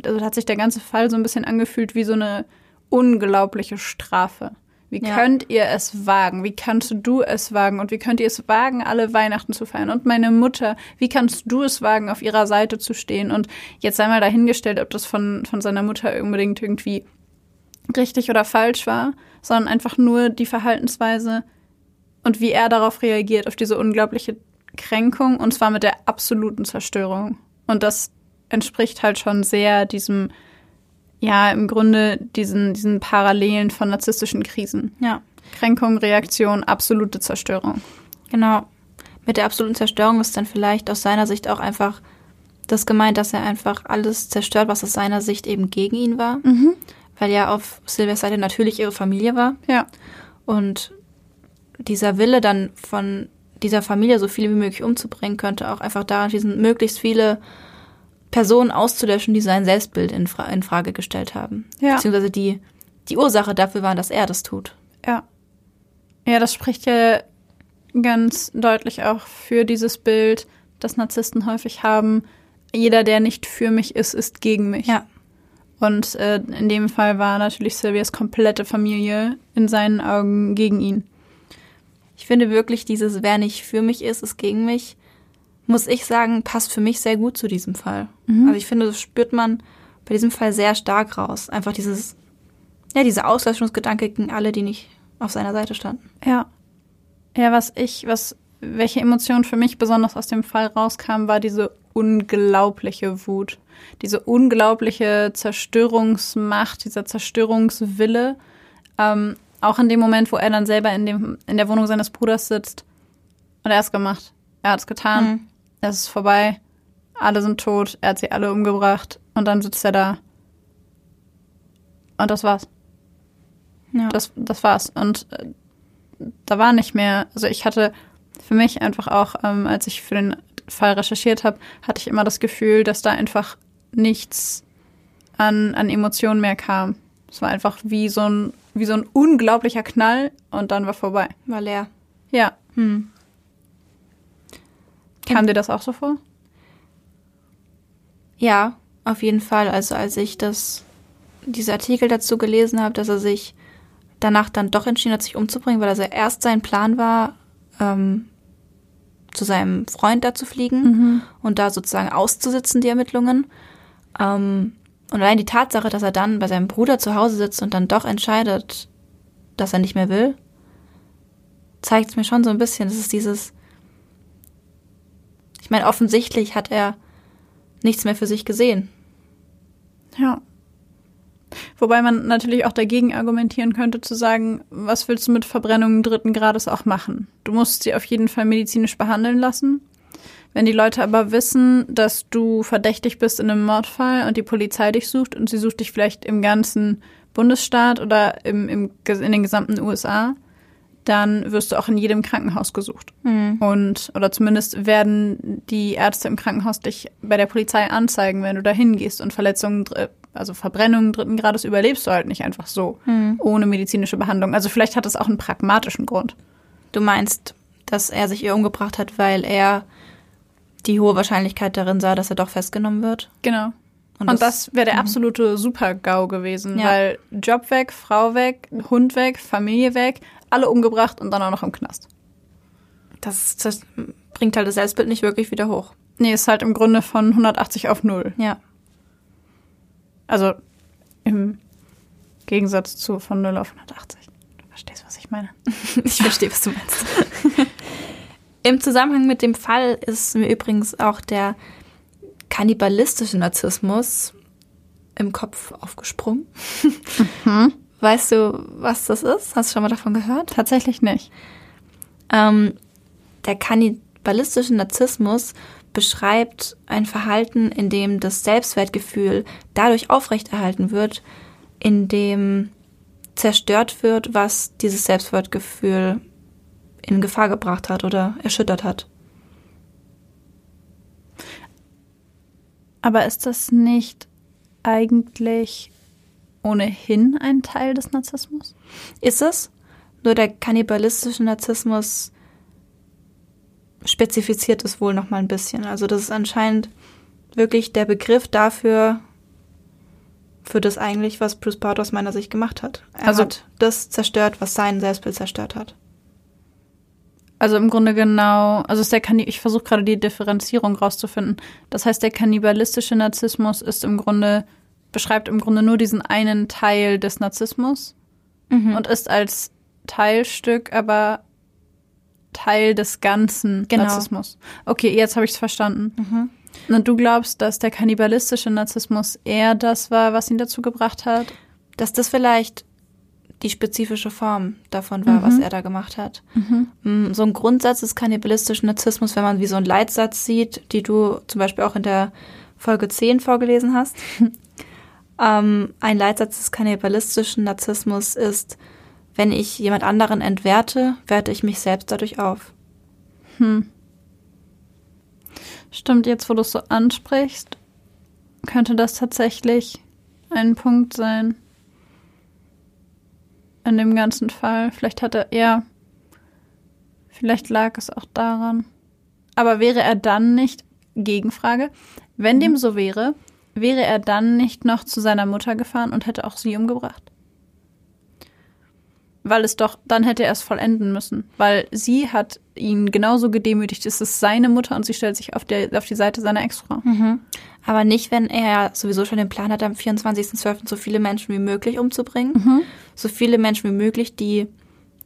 also hat sich der ganze Fall so ein bisschen angefühlt wie so eine unglaubliche Strafe. Wie Ja. könnt ihr es wagen? Wie kannst du es wagen? Und wie könnt ihr es wagen, alle Weihnachten zu feiern? Und meine Mutter, wie kannst du es wagen, auf ihrer Seite zu stehen? Und jetzt einmal dahingestellt, ob das von, von seiner Mutter unbedingt irgendwie richtig oder falsch war, sondern einfach nur die Verhaltensweise und wie er darauf reagiert, auf diese unglaubliche Kränkung, und zwar mit der absoluten Zerstörung. Und das entspricht halt schon sehr diesem, ja, im Grunde diesen, diesen Parallelen von narzisstischen Krisen. Ja, Kränkung, Reaktion, absolute Zerstörung. genau. Mit der absoluten Zerstörung ist dann vielleicht aus seiner Sicht auch einfach das gemeint, dass er einfach alles zerstört, was aus seiner Sicht eben gegen ihn war. Weil ja auf Silvias Seite natürlich ihre Familie war. Ja, Und dieser Wille dann von dieser Familie so viele wie möglich umzubringen, könnte auch einfach daran schließen, möglichst viele Personen auszulöschen, die sein Selbstbild in, Fra in Frage gestellt haben. Ja. Beziehungsweise die, die Ursache dafür waren, dass er das tut. ja. Ja, das spricht ja ganz deutlich auch für dieses Bild, das Narzissten häufig haben. Jeder, der nicht für mich ist, ist gegen mich. Ja. Und äh, in dem Fall war natürlich Sylvias komplette Familie in seinen Augen gegen ihn. Ich finde wirklich, dieses Wer nicht für mich ist, ist gegen mich, muss ich sagen, passt für mich sehr gut zu diesem Fall. Also ich finde, das spürt man bei diesem Fall sehr stark raus. Einfach dieses, ja, dieser Auslöschungsgedanke gegen alle, die nicht auf seiner Seite standen. Ja. Ja, was ich, was, welche Emotion für mich besonders aus dem Fall rauskam, war diese unglaubliche Wut. Diese unglaubliche Zerstörungsmacht, dieser Zerstörungswille. Ähm, auch in dem Moment, wo er dann selber in, dem, in der Wohnung seines Bruders sitzt. Und er hat es gemacht. er hat's getan, Mhm. es ist vorbei, alle sind tot, er hat sie alle umgebracht und dann sitzt er da. Und das war's. Ja. Das, das war's. Und äh, da war nicht mehr, also ich hatte für mich einfach auch, ähm, als ich für den Fall recherchiert habe, hatte ich immer das Gefühl, dass da einfach nichts an, an Emotionen mehr kam. Es war einfach wie so ein, wie so ein unglaublicher Knall und dann war vorbei. War leer. Ja. Hm. Kam dir das auch so vor? Ja, auf jeden Fall. Also als ich das, diese Artikel dazu gelesen habe, dass er sich danach dann doch entschieden hat, sich umzubringen, weil also erst sein Plan war, ähm, zu seinem Freund da zu fliegen und da sozusagen auszusitzen, die Ermittlungen. Ähm, und allein die Tatsache, dass er dann bei seinem Bruder zu Hause sitzt und dann doch entscheidet, dass er nicht mehr will, zeigt es mir schon so ein bisschen. Das ist dieses. Ich meine, offensichtlich hat er nichts mehr für sich gesehen. Ja. Wobei man natürlich auch dagegen argumentieren könnte, zu sagen, was willst du mit Verbrennungen dritten Grades auch machen? Du musst sie auf jeden Fall medizinisch behandeln lassen. Wenn die Leute aber wissen, dass du verdächtig bist in einem Mordfall und die Polizei dich sucht und sie sucht dich vielleicht im ganzen Bundesstaat oder im, im, in den gesamten USA, dann wirst du auch in jedem Krankenhaus gesucht. Und, oder zumindest werden die Ärzte im Krankenhaus dich bei der Polizei anzeigen, wenn du da hingehst und Verletzungen, dr- also Verbrennungen dritten Grades überlebst du halt nicht einfach so, ohne medizinische Behandlung. Also vielleicht hat das auch einen pragmatischen Grund. Du meinst, dass er sich ihr umgebracht hat, weil er die hohe Wahrscheinlichkeit darin sah, dass er doch festgenommen wird? Genau. Und Und, das- das, wäre der absolute Super-GAU gewesen, Ja. weil Job weg, Frau weg, Hund weg, Familie weg, alle umgebracht und dann auch noch im Knast. Das, das bringt halt das Selbstbild nicht wirklich wieder hoch. Nee, ist halt im Grunde von 180 auf 0. Ja. Also im Gegensatz zu von 0 auf 180. Du verstehst, was ich meine. Ich verstehe, was du meinst. Im Zusammenhang mit dem Fall ist mir übrigens auch der kannibalistische Narzissmus im Kopf aufgesprungen. Weißt du, was das ist? Hast du schon mal davon gehört? Tatsächlich nicht. Ähm, der kannibalistische Narzissmus beschreibt ein Verhalten, in dem das Selbstwertgefühl dadurch aufrechterhalten wird, in dem zerstört wird, was dieses Selbstwertgefühl in Gefahr gebracht hat oder erschüttert hat. Aber ist das nicht eigentlich ohnehin ein Teil des Narzissmus? Ist es? Nur der kannibalistische Narzissmus spezifiziert es wohl noch mal ein bisschen. Also das ist anscheinend wirklich der Begriff dafür, für das eigentlich, was Bruce Part aus meiner Sicht gemacht hat. Er Also- hat das zerstört, was sein Selbstbild zerstört hat. Also im Grunde genau, also ist der Kanni ich versuche gerade die Differenzierung rauszufinden. Das heißt, der kannibalistische Narzissmus ist im Grunde, beschreibt im Grunde nur diesen einen Teil des Narzissmus und ist als Teilstück aber Teil des ganzen Genau. Narzissmus. Okay, jetzt habe ich es verstanden. Und du glaubst, dass der kannibalistische Narzissmus eher das war, was ihn dazu gebracht hat? Dass das vielleicht die spezifische Form davon war, was er da gemacht hat. Mm, So ein Grundsatz des kannibalistischen Narzissmus, wenn man wie so einen Leitsatz sieht, die du zum Beispiel auch in der Folge 10 vorgelesen hast. ähm, ein Leitsatz des kannibalistischen Narzissmus ist, wenn ich jemand anderen entwerte, werte ich mich selbst dadurch auf. Stimmt, jetzt wo du es so ansprichst, könnte das tatsächlich ein Punkt sein. In dem ganzen Fall. Vielleicht hat er, ja, vielleicht lag es auch daran. Aber wäre er dann nicht, Gegenfrage, wenn dem so wäre, wäre er dann nicht noch zu seiner Mutter gefahren und hätte auch sie umgebracht? Weil es doch, dann hätte er es vollenden müssen. Weil sie hat ihn genauso gedemütigt. Es ist seine Mutter und sie stellt sich auf, der, auf die Seite seiner Ex-Frau. Aber nicht, wenn er sowieso schon den Plan hat, am 24.12. so viele Menschen wie möglich umzubringen. So viele Menschen wie möglich, die,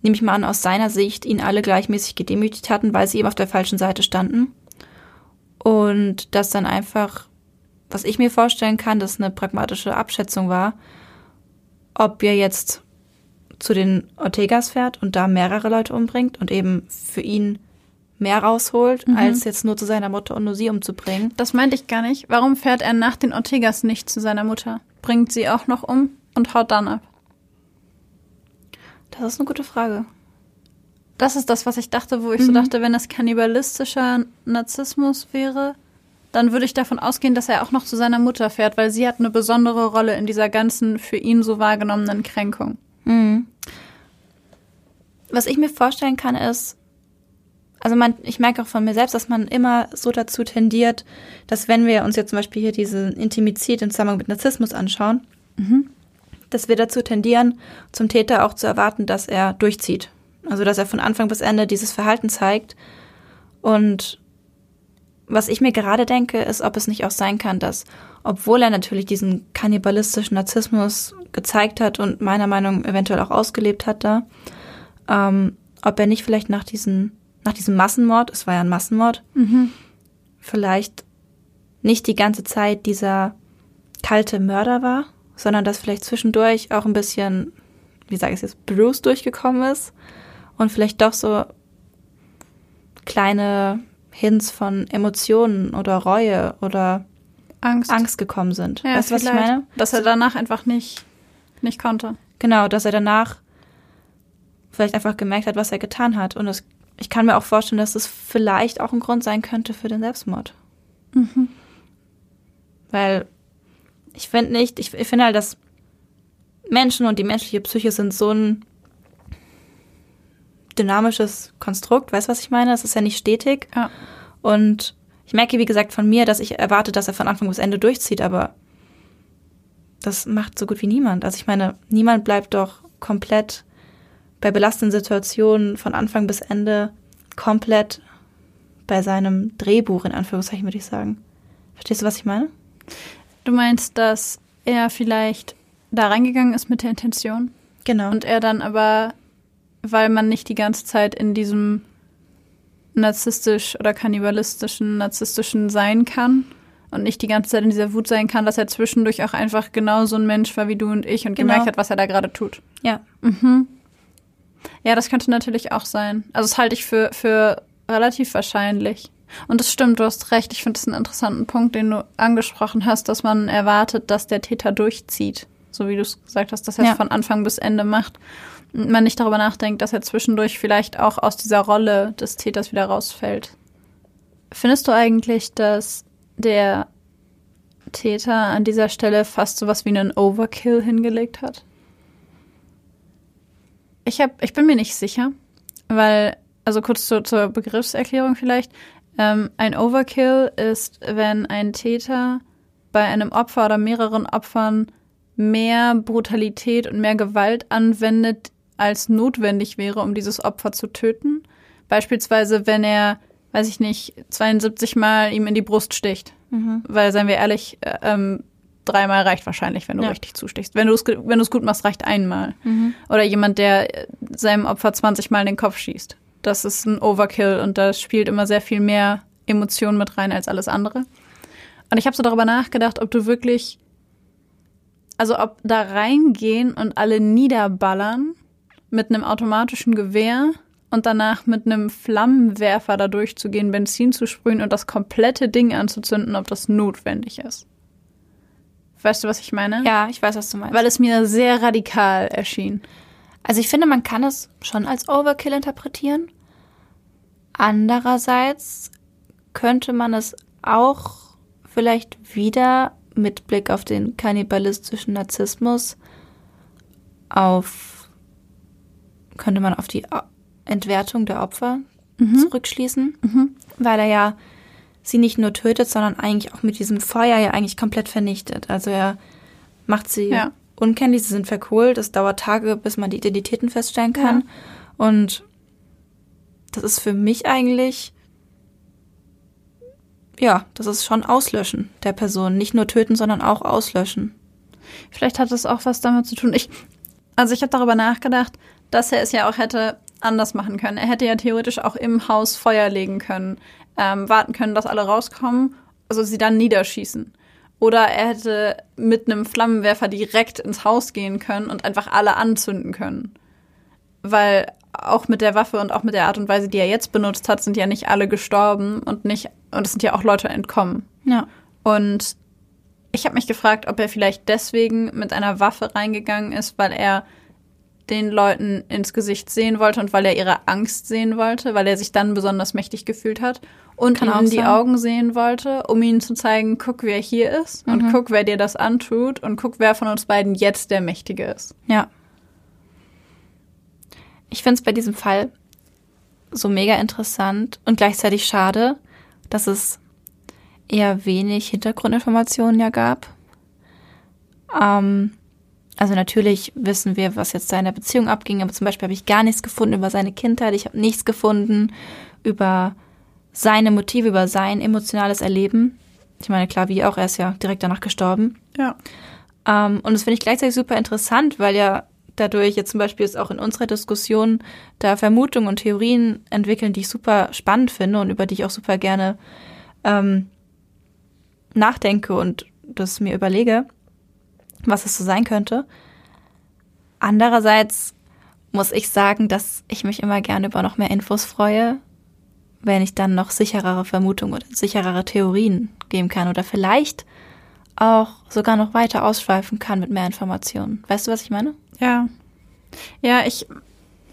nehme ich mal an, aus seiner Sicht ihn alle gleichmäßig gedemütigt hatten, weil sie eben auf der falschen Seite standen. Und das dann einfach, was ich mir vorstellen kann, das eine pragmatische Abschätzung war, ob er jetzt zu den Ortegas fährt und da mehrere Leute umbringt und eben für ihn mehr rausholt, mhm. als jetzt nur zu seiner Mutter und nur sie umzubringen. Das meinte ich gar nicht. Warum fährt er nach den Ortegas nicht zu seiner Mutter? Bringt sie auch noch um und haut dann ab? Das ist eine gute Frage. Das ist das, was ich dachte, wo ich mhm. so dachte, wenn das kannibalistischer Narzissmus wäre, dann würde ich davon ausgehen, dass er auch noch zu seiner Mutter fährt, weil sie hat eine besondere Rolle in dieser ganzen für ihn so wahrgenommenen Kränkung. Mhm. Was ich mir vorstellen kann, ist, also man, ich merke auch von mir selbst, dass man immer so dazu tendiert, dass wenn wir uns jetzt zum Beispiel hier diese Intimizid im Zusammenhang mit Narzissmus anschauen, mhm. dass wir dazu tendieren, zum Täter auch zu erwarten, dass er durchzieht. Also dass er von Anfang bis Ende dieses Verhalten zeigt und was ich mir gerade denke, ist, ob es nicht auch sein kann, dass, obwohl er natürlich diesen kannibalistischen Narzissmus gezeigt hat und meiner Meinung eventuell auch ausgelebt hat da, ähm, ob er nicht vielleicht nach diesen, nach diesem Massenmord, es war ja ein Massenmord, mhm. vielleicht nicht die ganze Zeit dieser kalte Mörder war, sondern dass vielleicht zwischendurch auch ein bisschen, wie sage ich es jetzt, Bruce durchgekommen ist und vielleicht doch so kleine Hints von Emotionen oder Reue oder Angst, Angst gekommen sind. Ja, weißt du, was ich meine? Dass er danach einfach nicht, nicht konnte. Genau, dass er danach vielleicht einfach gemerkt hat, was er getan hat. Und das, ich kann mir auch vorstellen, dass es das vielleicht auch ein Grund sein könnte für den Selbstmord. Mhm. Weil ich finde nicht, ich, ich finde halt, dass Menschen und die menschliche Psyche sind so ein dynamisches Konstrukt. Weißt du, was ich meine? Es ist ja nicht stetig. Ja. Und ich merke, wie gesagt, von mir, dass ich erwarte, dass er von Anfang bis Ende durchzieht, aber das macht so gut wie niemand. Also ich meine, niemand bleibt doch komplett bei belastenden Situationen von Anfang bis Ende komplett bei seinem Drehbuch, in Anführungszeichen, würde ich sagen. Verstehst du, was ich meine? Du meinst, dass er vielleicht da reingegangen ist mit der Intention? Genau. Und er dann aber weil man nicht die ganze Zeit in diesem narzisstisch oder kannibalistischen, narzisstischen sein kann und nicht die ganze Zeit in dieser Wut sein kann, dass er zwischendurch auch einfach genau so ein Mensch war wie du und ich und genau. gemerkt hat, was er da gerade tut. Ja. Mhm. Ja, das könnte natürlich auch sein. Also das halte ich für, für relativ wahrscheinlich. Und das stimmt, du hast recht. Ich finde es einen interessanten Punkt, den du angesprochen hast, dass man erwartet, dass der Täter durchzieht. So wie du es gesagt hast, dass er es ja. von Anfang bis Ende macht man nicht darüber nachdenkt, dass er zwischendurch vielleicht auch aus dieser Rolle des Täters wieder rausfällt. Findest du eigentlich, dass der Täter an dieser Stelle fast sowas wie einen Overkill hingelegt hat? Ich, hab, ich bin mir nicht sicher, weil, also kurz zu, zur Begriffserklärung vielleicht, ähm, ein Overkill ist, wenn ein Täter bei einem Opfer oder mehreren Opfern mehr Brutalität und mehr Gewalt anwendet, als notwendig wäre, um dieses Opfer zu töten. Beispielsweise, wenn er, weiß ich nicht, 72 Mal ihm in die Brust sticht. Mhm. Weil, seien wir ehrlich, äh, ähm, dreimal reicht wahrscheinlich, wenn du ja. richtig zustichst. Wenn du es wenn gut machst, reicht einmal. Mhm. Oder jemand, der äh, seinem Opfer 20 Mal in den Kopf schießt. Das ist ein Overkill und da spielt immer sehr viel mehr Emotionen mit rein als alles andere. Und ich habe so darüber nachgedacht, ob du wirklich, also ob da reingehen und alle niederballern mit einem automatischen Gewehr und danach mit einem Flammenwerfer da durchzugehen, Benzin zu sprühen und das komplette Ding anzuzünden, ob das notwendig ist. Weißt du, was ich meine? Ja, ich weiß, was du meinst. Weil es mir sehr radikal erschien. Also ich finde, man kann es schon als Overkill interpretieren. Andererseits könnte man es auch vielleicht wieder mit Blick auf den kannibalistischen Narzissmus auf könnte man auf die Entwertung der Opfer mhm. zurückschließen, mhm. weil er ja sie nicht nur tötet, sondern eigentlich auch mit diesem Feuer ja eigentlich komplett vernichtet. Also er macht sie ja. unkenntlich, sie sind verkohlt, es dauert Tage, bis man die Identitäten feststellen kann. Ja. Und das ist für mich eigentlich, ja, das ist schon Auslöschen der Person. Nicht nur töten, sondern auch auslöschen. Vielleicht hat das auch was damit zu tun. Ich, also ich habe darüber nachgedacht, dass er es ja auch hätte anders machen können. Er hätte ja theoretisch auch im Haus Feuer legen können, ähm, warten können, dass alle rauskommen, also sie dann niederschießen. Oder er hätte mit einem Flammenwerfer direkt ins Haus gehen können und einfach alle anzünden können. Weil auch mit der Waffe und auch mit der Art und Weise, die er jetzt benutzt hat, sind ja nicht alle gestorben und nicht und es sind ja auch Leute entkommen. Ja. Und ich habe mich gefragt, ob er vielleicht deswegen mit einer Waffe reingegangen ist, weil er den Leuten ins Gesicht sehen wollte und weil er ihre Angst sehen wollte, weil er sich dann besonders mächtig gefühlt hat und Kann ihnen die sein. Augen sehen wollte, um ihnen zu zeigen, guck, wer hier ist und Mhm. guck, wer dir das antut und guck, wer von uns beiden jetzt der Mächtige ist. Ja. Ich finde es bei diesem Fall so mega interessant und gleichzeitig schade, dass es eher wenig Hintergrundinformationen ja gab. Ähm, also natürlich wissen wir, was jetzt da in der Beziehung abging, aber zum Beispiel habe ich gar nichts gefunden über seine Kindheit, ich habe nichts gefunden über seine Motive, über sein emotionales Erleben. Ich meine, klar, wie auch, er ist ja direkt danach gestorben. Ja. Ähm, und das finde ich gleichzeitig super interessant, weil ja dadurch jetzt zum Beispiel jetzt auch in unserer Diskussion da Vermutungen und Theorien entwickeln, die ich super spannend finde und über die ich auch super gerne ähm, nachdenke und das mir überlege, was es so sein könnte. Andererseits muss ich sagen, dass ich mich immer gerne über noch mehr Infos freue, wenn ich dann noch sicherere Vermutungen oder sicherere Theorien geben kann oder vielleicht auch sogar noch weiter ausschweifen kann mit mehr Informationen. Weißt du, was ich meine? Ja. Ja, ich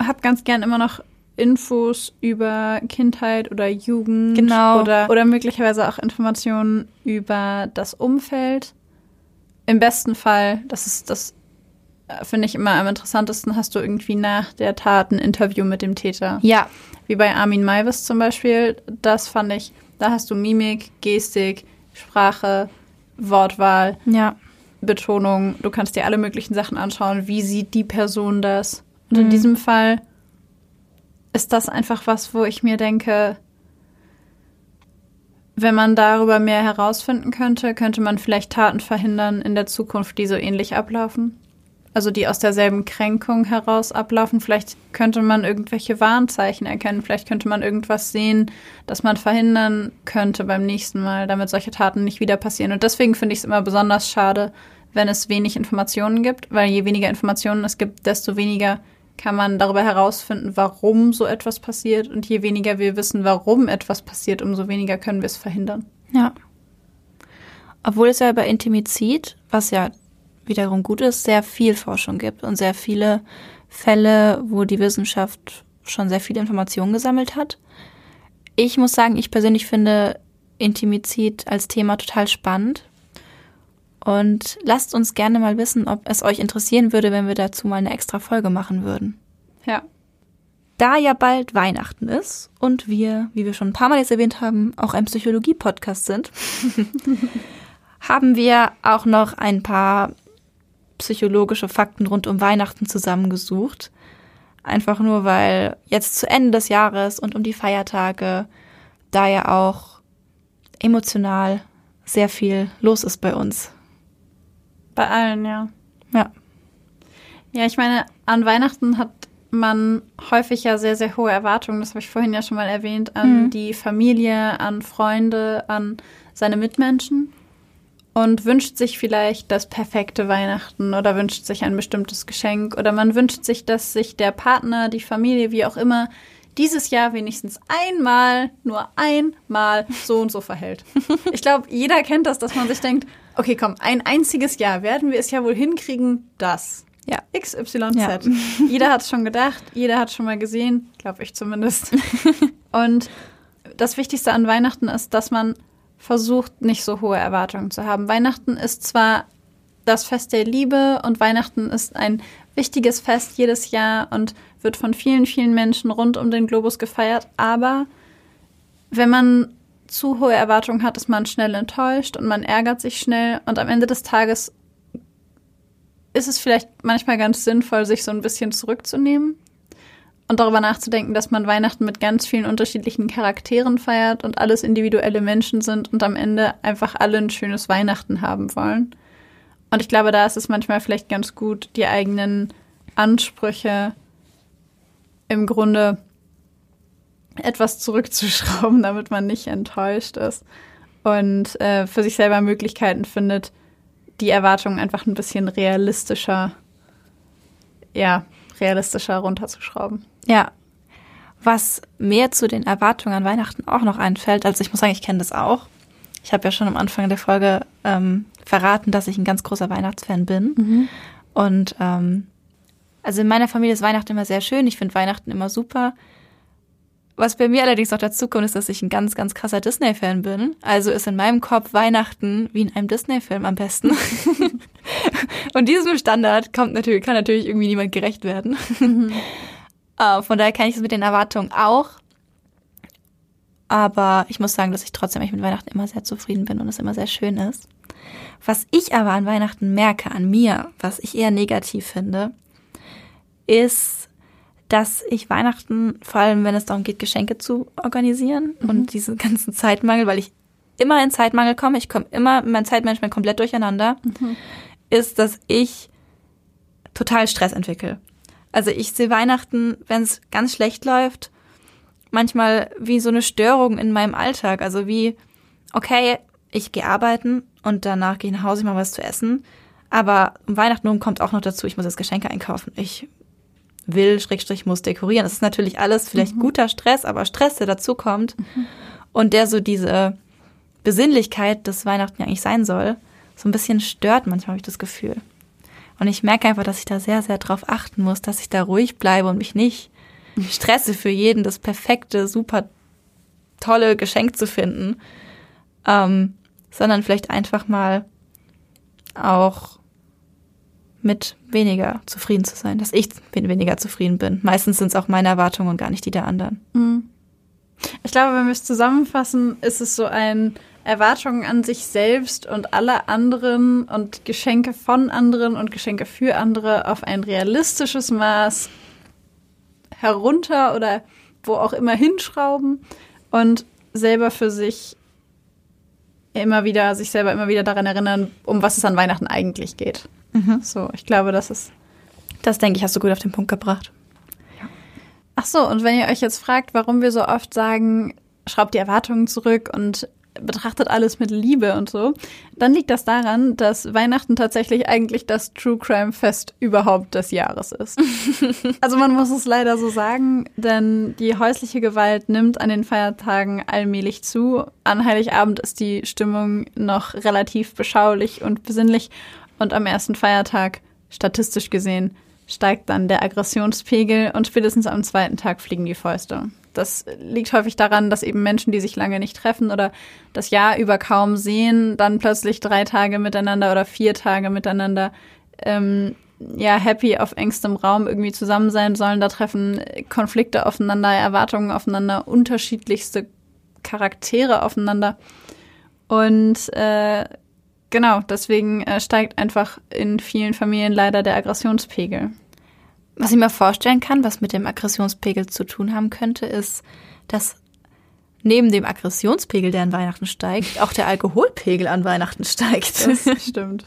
habe ganz gern immer noch Infos über Kindheit oder Jugend Genau. oder, oder möglicherweise auch Informationen über das Umfeld. Im besten Fall, das ist das, äh, finde ich immer am interessantesten, hast du irgendwie nach der Tat ein Interview mit dem Täter. Ja. Wie bei Armin Maivis zum Beispiel. Das fand ich, da hast du Mimik, Gestik, Sprache, Wortwahl, Ja. Betonung. Du kannst dir alle möglichen Sachen anschauen. Wie sieht die Person das? Und in Mhm. diesem Fall ist das einfach was, wo ich mir denke, wenn man darüber mehr herausfinden könnte, könnte man vielleicht Taten verhindern in der Zukunft, die so ähnlich ablaufen. Also die aus derselben Kränkung heraus ablaufen. Vielleicht könnte man irgendwelche Warnzeichen erkennen. Vielleicht könnte man irgendwas sehen, das man verhindern könnte beim nächsten Mal, damit solche Taten nicht wieder passieren. Und deswegen finde ich es immer besonders schade, wenn es wenig Informationen gibt, weil je weniger Informationen es gibt, desto weniger kann man darüber herausfinden, warum so etwas passiert. Und je weniger wir wissen, warum etwas passiert, umso weniger können wir es verhindern. Ja. Obwohl es ja über Intimizid, was ja wiederum gut ist, sehr viel Forschung gibt und sehr viele Fälle, wo die Wissenschaft schon sehr viele Informationen gesammelt hat. Ich muss sagen, ich persönlich finde Intimizid als Thema total spannend. Und lasst uns gerne mal wissen, ob es euch interessieren würde, wenn wir dazu mal eine extra Folge machen würden. Ja. Da ja bald Weihnachten ist und wir, wie wir schon ein paar Mal jetzt erwähnt haben, auch ein Psychologie-Podcast sind, haben wir auch noch ein paar psychologische Fakten rund um Weihnachten zusammengesucht. Einfach nur, weil jetzt zu Ende des Jahres und um die Feiertage da ja auch emotional sehr viel los ist bei uns. Bei allen, ja. Ja. Ja, ich meine, an Weihnachten hat man häufig ja sehr, sehr hohe Erwartungen, das habe ich vorhin ja schon mal erwähnt, an Mhm. die Familie, an Freunde, an seine Mitmenschen und wünscht sich vielleicht das perfekte Weihnachten oder wünscht sich ein bestimmtes Geschenk oder man wünscht sich, dass sich der Partner, die Familie, wie auch immer, dieses Jahr wenigstens einmal, nur einmal so und so verhält. Ich glaube, jeder kennt das, dass man sich denkt, okay, komm, ein einziges Jahr werden wir es ja wohl hinkriegen, das. Ja. XYZ. Ja. Jeder hat es schon gedacht, jeder hat schon mal gesehen, glaube ich zumindest. Und das Wichtigste an Weihnachten ist, dass man versucht, nicht so hohe Erwartungen zu haben. Weihnachten ist zwar das Fest der Liebe und Weihnachten ist ein wichtiges Fest jedes Jahr und wird von vielen, vielen Menschen rund um den Globus gefeiert, aber wenn man zu hohe Erwartungen hat, ist man schnell enttäuscht und man ärgert sich schnell und am Ende des Tages ist es vielleicht manchmal ganz sinnvoll, sich so ein bisschen zurückzunehmen und darüber nachzudenken, dass man Weihnachten mit ganz vielen unterschiedlichen Charakteren feiert und alles individuelle Menschen sind und am Ende einfach alle ein schönes Weihnachten haben wollen. Und ich glaube, da ist es manchmal vielleicht ganz gut, die eigenen Ansprüche im Grunde etwas zurückzuschrauben, damit man nicht enttäuscht ist und äh, für sich selber Möglichkeiten findet, die Erwartungen einfach ein bisschen realistischer, ja, realistischer runterzuschrauben. Ja. Was mir zu den Erwartungen an Weihnachten auch noch einfällt, also ich muss sagen, ich kenne das auch. Ich habe ja schon am Anfang der Folge ähm, verraten, dass ich ein ganz großer Weihnachtsfan bin. Mhm. Und ähm, also in meiner Familie ist Weihnachten immer sehr schön. Ich finde Weihnachten immer super. Was bei mir allerdings noch dazu kommt, ist, dass ich ein ganz, ganz krasser Disney-Fan bin. Also ist in meinem Kopf Weihnachten wie in einem Disney-Film am besten. Und diesem Standard kommt natürlich, kann natürlich irgendwie niemand gerecht werden. Mhm. uh, von daher kann ich es mit den Erwartungen auch. Aber ich muss sagen, dass ich trotzdem mit Weihnachten immer sehr zufrieden bin und es immer sehr schön ist. Was ich aber an Weihnachten merke, an mir, was ich eher negativ finde, ist, dass ich Weihnachten, vor allem wenn es darum geht, Geschenke zu organisieren mhm. und diesen ganzen Zeitmangel, weil ich immer in Zeitmangel komme, ich komme immer, mein Zeitmanagement komplett durcheinander, mhm. ist, dass ich total Stress entwickle. Also ich sehe Weihnachten, wenn es ganz schlecht läuft, manchmal wie so eine Störung in meinem Alltag. Also wie, okay, ich gehe arbeiten und danach gehe ich nach Hause, ich mache was zu essen. Aber um Weihnachten rum kommt auch noch dazu, ich muss jetzt Geschenke einkaufen. Ich will, Schrägstrich muss dekorieren. Das ist natürlich alles vielleicht mhm. guter Stress, aber Stress, der dazu kommt mhm. und der so diese Besinnlichkeit des Weihnachten ja eigentlich sein soll, so ein bisschen stört manchmal, habe ich das Gefühl. Und ich merke einfach, dass ich da sehr, sehr drauf achten muss, dass ich da ruhig bleibe und mich nicht stresse für jeden, das perfekte, super tolle Geschenk zu finden, ähm, sondern vielleicht einfach mal auch mit weniger zufrieden zu sein, dass ich weniger zufrieden bin. Meistens sind es auch meine Erwartungen und gar nicht die der anderen. Mhm. Ich glaube, wenn wir es zusammenfassen, ist es so ein Erwartungen an sich selbst und alle anderen und Geschenke von anderen und Geschenke für andere auf ein realistisches Maß herunter oder wo auch immer hinschrauben und selber für sich immer wieder, sich selber immer wieder daran erinnern, um was es an Weihnachten eigentlich geht. Mhm. So, ich glaube, das ist. Das denke ich, hast du gut auf den Punkt gebracht. Ja. Ach so, und wenn ihr euch jetzt fragt, warum wir so oft sagen, schraubt die Erwartungen zurück und betrachtet alles mit Liebe und so, dann liegt das daran, dass Weihnachten tatsächlich eigentlich das True Crime Fest überhaupt des Jahres ist. also man muss es leider so sagen, denn die häusliche Gewalt nimmt an den Feiertagen allmählich zu. An Heiligabend ist die Stimmung noch relativ beschaulich und besinnlich und am ersten Feiertag, statistisch gesehen, steigt dann der Aggressionspegel und spätestens am zweiten Tag fliegen die Fäuste. Das liegt häufig daran, dass eben Menschen, die sich lange nicht treffen oder das Jahr über kaum sehen, dann plötzlich drei Tage miteinander oder vier Tage miteinander ähm, ja happy auf engstem Raum irgendwie zusammen sein sollen. Da treffen Konflikte aufeinander, Erwartungen aufeinander, unterschiedlichste Charaktere aufeinander. Und äh, Genau, deswegen äh, steigt einfach in vielen Familien leider der Aggressionspegel. Was ich mir vorstellen kann, was mit dem Aggressionspegel zu tun haben könnte, ist, dass neben dem Aggressionspegel, der an Weihnachten steigt, auch der Alkoholpegel an Weihnachten steigt. Das stimmt.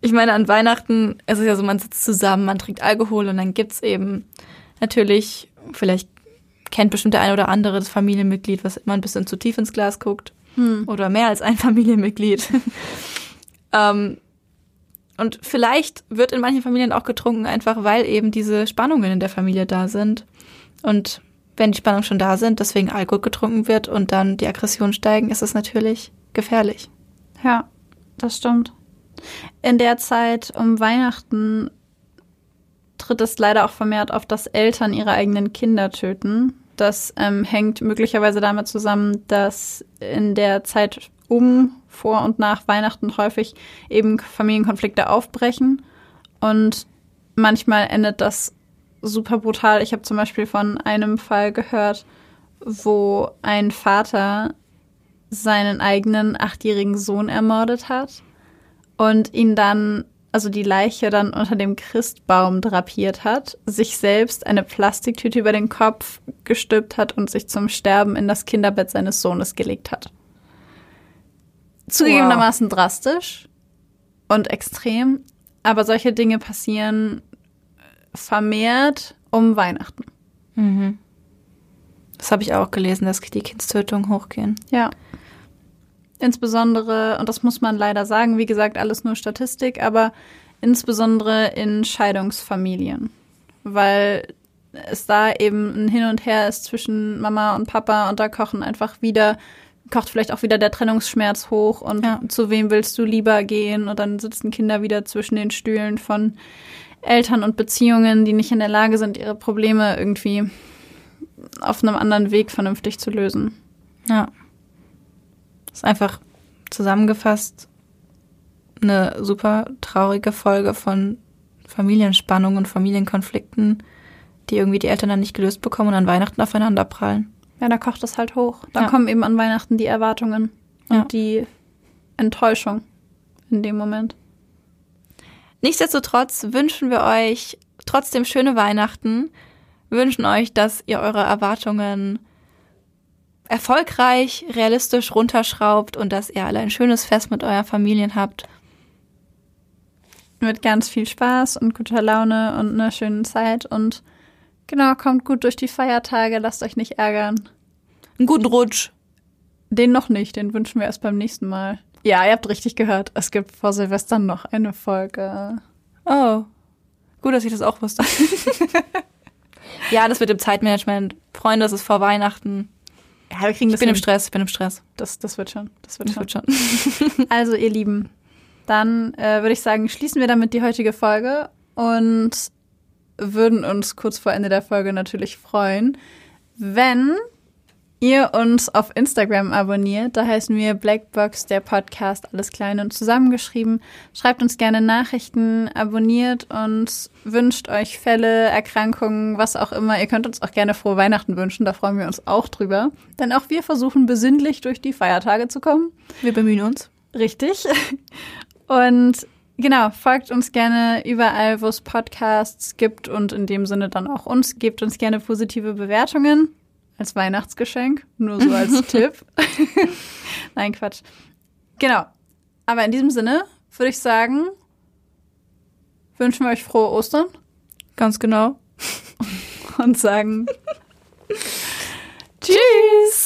Ich meine, an Weihnachten ist es ja so, man sitzt zusammen, man trinkt Alkohol und dann gibt's eben natürlich, vielleicht kennt bestimmt der eine oder andere das Familienmitglied, was immer ein bisschen zu tief ins Glas guckt. Hm. Oder mehr als ein Familienmitglied. ähm, und vielleicht wird in manchen Familien auch getrunken, einfach weil eben diese Spannungen in der Familie da sind. Und wenn die Spannungen schon da sind, deswegen Alkohol getrunken wird und dann die Aggressionen steigen, ist es natürlich gefährlich. Ja, das stimmt. In der Zeit um Weihnachten tritt es leider auch vermehrt auf, dass Eltern ihre eigenen Kinder töten. Das ähm, hängt möglicherweise damit zusammen, dass in der Zeit um, vor und nach Weihnachten häufig eben Familienkonflikte aufbrechen. Und manchmal endet das super brutal. Ich habe zum Beispiel von einem Fall gehört, wo ein Vater seinen eigenen achtjährigen Sohn ermordet hat und ihn dann also die Leiche dann unter dem Christbaum drapiert hat, sich selbst eine Plastiktüte über den Kopf gestülpt hat und sich zum Sterben in das Kinderbett seines Sohnes gelegt hat. Zugegebenermaßen wow. drastisch und extrem, aber solche Dinge passieren vermehrt um Weihnachten. Mhm. Das habe ich auch gelesen, dass die Kindstötungen hochgehen. Ja. Insbesondere, und das muss man leider sagen, wie gesagt, alles nur Statistik, aber insbesondere in Scheidungsfamilien, weil es da eben ein Hin und Her ist zwischen Mama und Papa und da kochen einfach wieder, kocht vielleicht auch wieder der Trennungsschmerz hoch und Ja. zu wem willst du lieber gehen und dann sitzen Kinder wieder zwischen den Stühlen von Eltern und Beziehungen, die nicht in der Lage sind, ihre Probleme irgendwie auf einem anderen Weg vernünftig zu lösen. Ja. Das ist einfach zusammengefasst eine super traurige Folge von Familienspannung und Familienkonflikten, die irgendwie die Eltern dann nicht gelöst bekommen und an Weihnachten aufeinander prallen. Ja, da kocht es halt hoch. Da Ja. kommen eben an Weihnachten die Erwartungen und Ja. die Enttäuschung in dem Moment. Nichtsdestotrotz wünschen wir euch trotzdem schöne Weihnachten, wünschen euch, dass ihr eure Erwartungen erfolgreich, realistisch runterschraubt und dass ihr alle ein schönes Fest mit euren Familien habt. Mit ganz viel Spaß und guter Laune und einer schönen Zeit und genau, kommt gut durch die Feiertage, lasst euch nicht ärgern. Einen guten Rutsch. Den noch nicht, den wünschen wir erst beim nächsten Mal. Ja, ihr habt richtig gehört, es gibt vor Silvester noch eine Folge. Oh. Gut, dass ich das auch wusste. ja, das mit dem Zeitmanagement. Freunde, es ist vor Weihnachten. Wir kriegen Ich bin im hin. Stress, ich bin im Stress. Das, das wird schon. Das wird Das schon. wird schon. Also, ihr Lieben, dann äh, würde ich sagen, schließen wir damit die heutige Folge und würden uns kurz vor Ende der Folge natürlich freuen, wenn ihr uns auf Instagram abonniert. Da heißen wir Blackbox, der Podcast, alles klein und zusammengeschrieben. Schreibt uns gerne Nachrichten, abonniert uns, wünscht euch Fälle, Erkrankungen, was auch immer. Ihr könnt uns auch gerne frohe Weihnachten wünschen, da freuen wir uns auch drüber. Denn auch wir versuchen besinnlich durch die Feiertage zu kommen. Wir bemühen uns. Richtig. Und genau, folgt uns gerne überall, wo es Podcasts gibt und in dem Sinne dann auch uns. Gebt uns gerne positive Bewertungen als Weihnachtsgeschenk, nur so als Tipp. Nein, Quatsch. Genau. Aber in diesem Sinne würde ich sagen, wünschen wir euch frohe Ostern. Ganz genau. Und sagen Tschüss.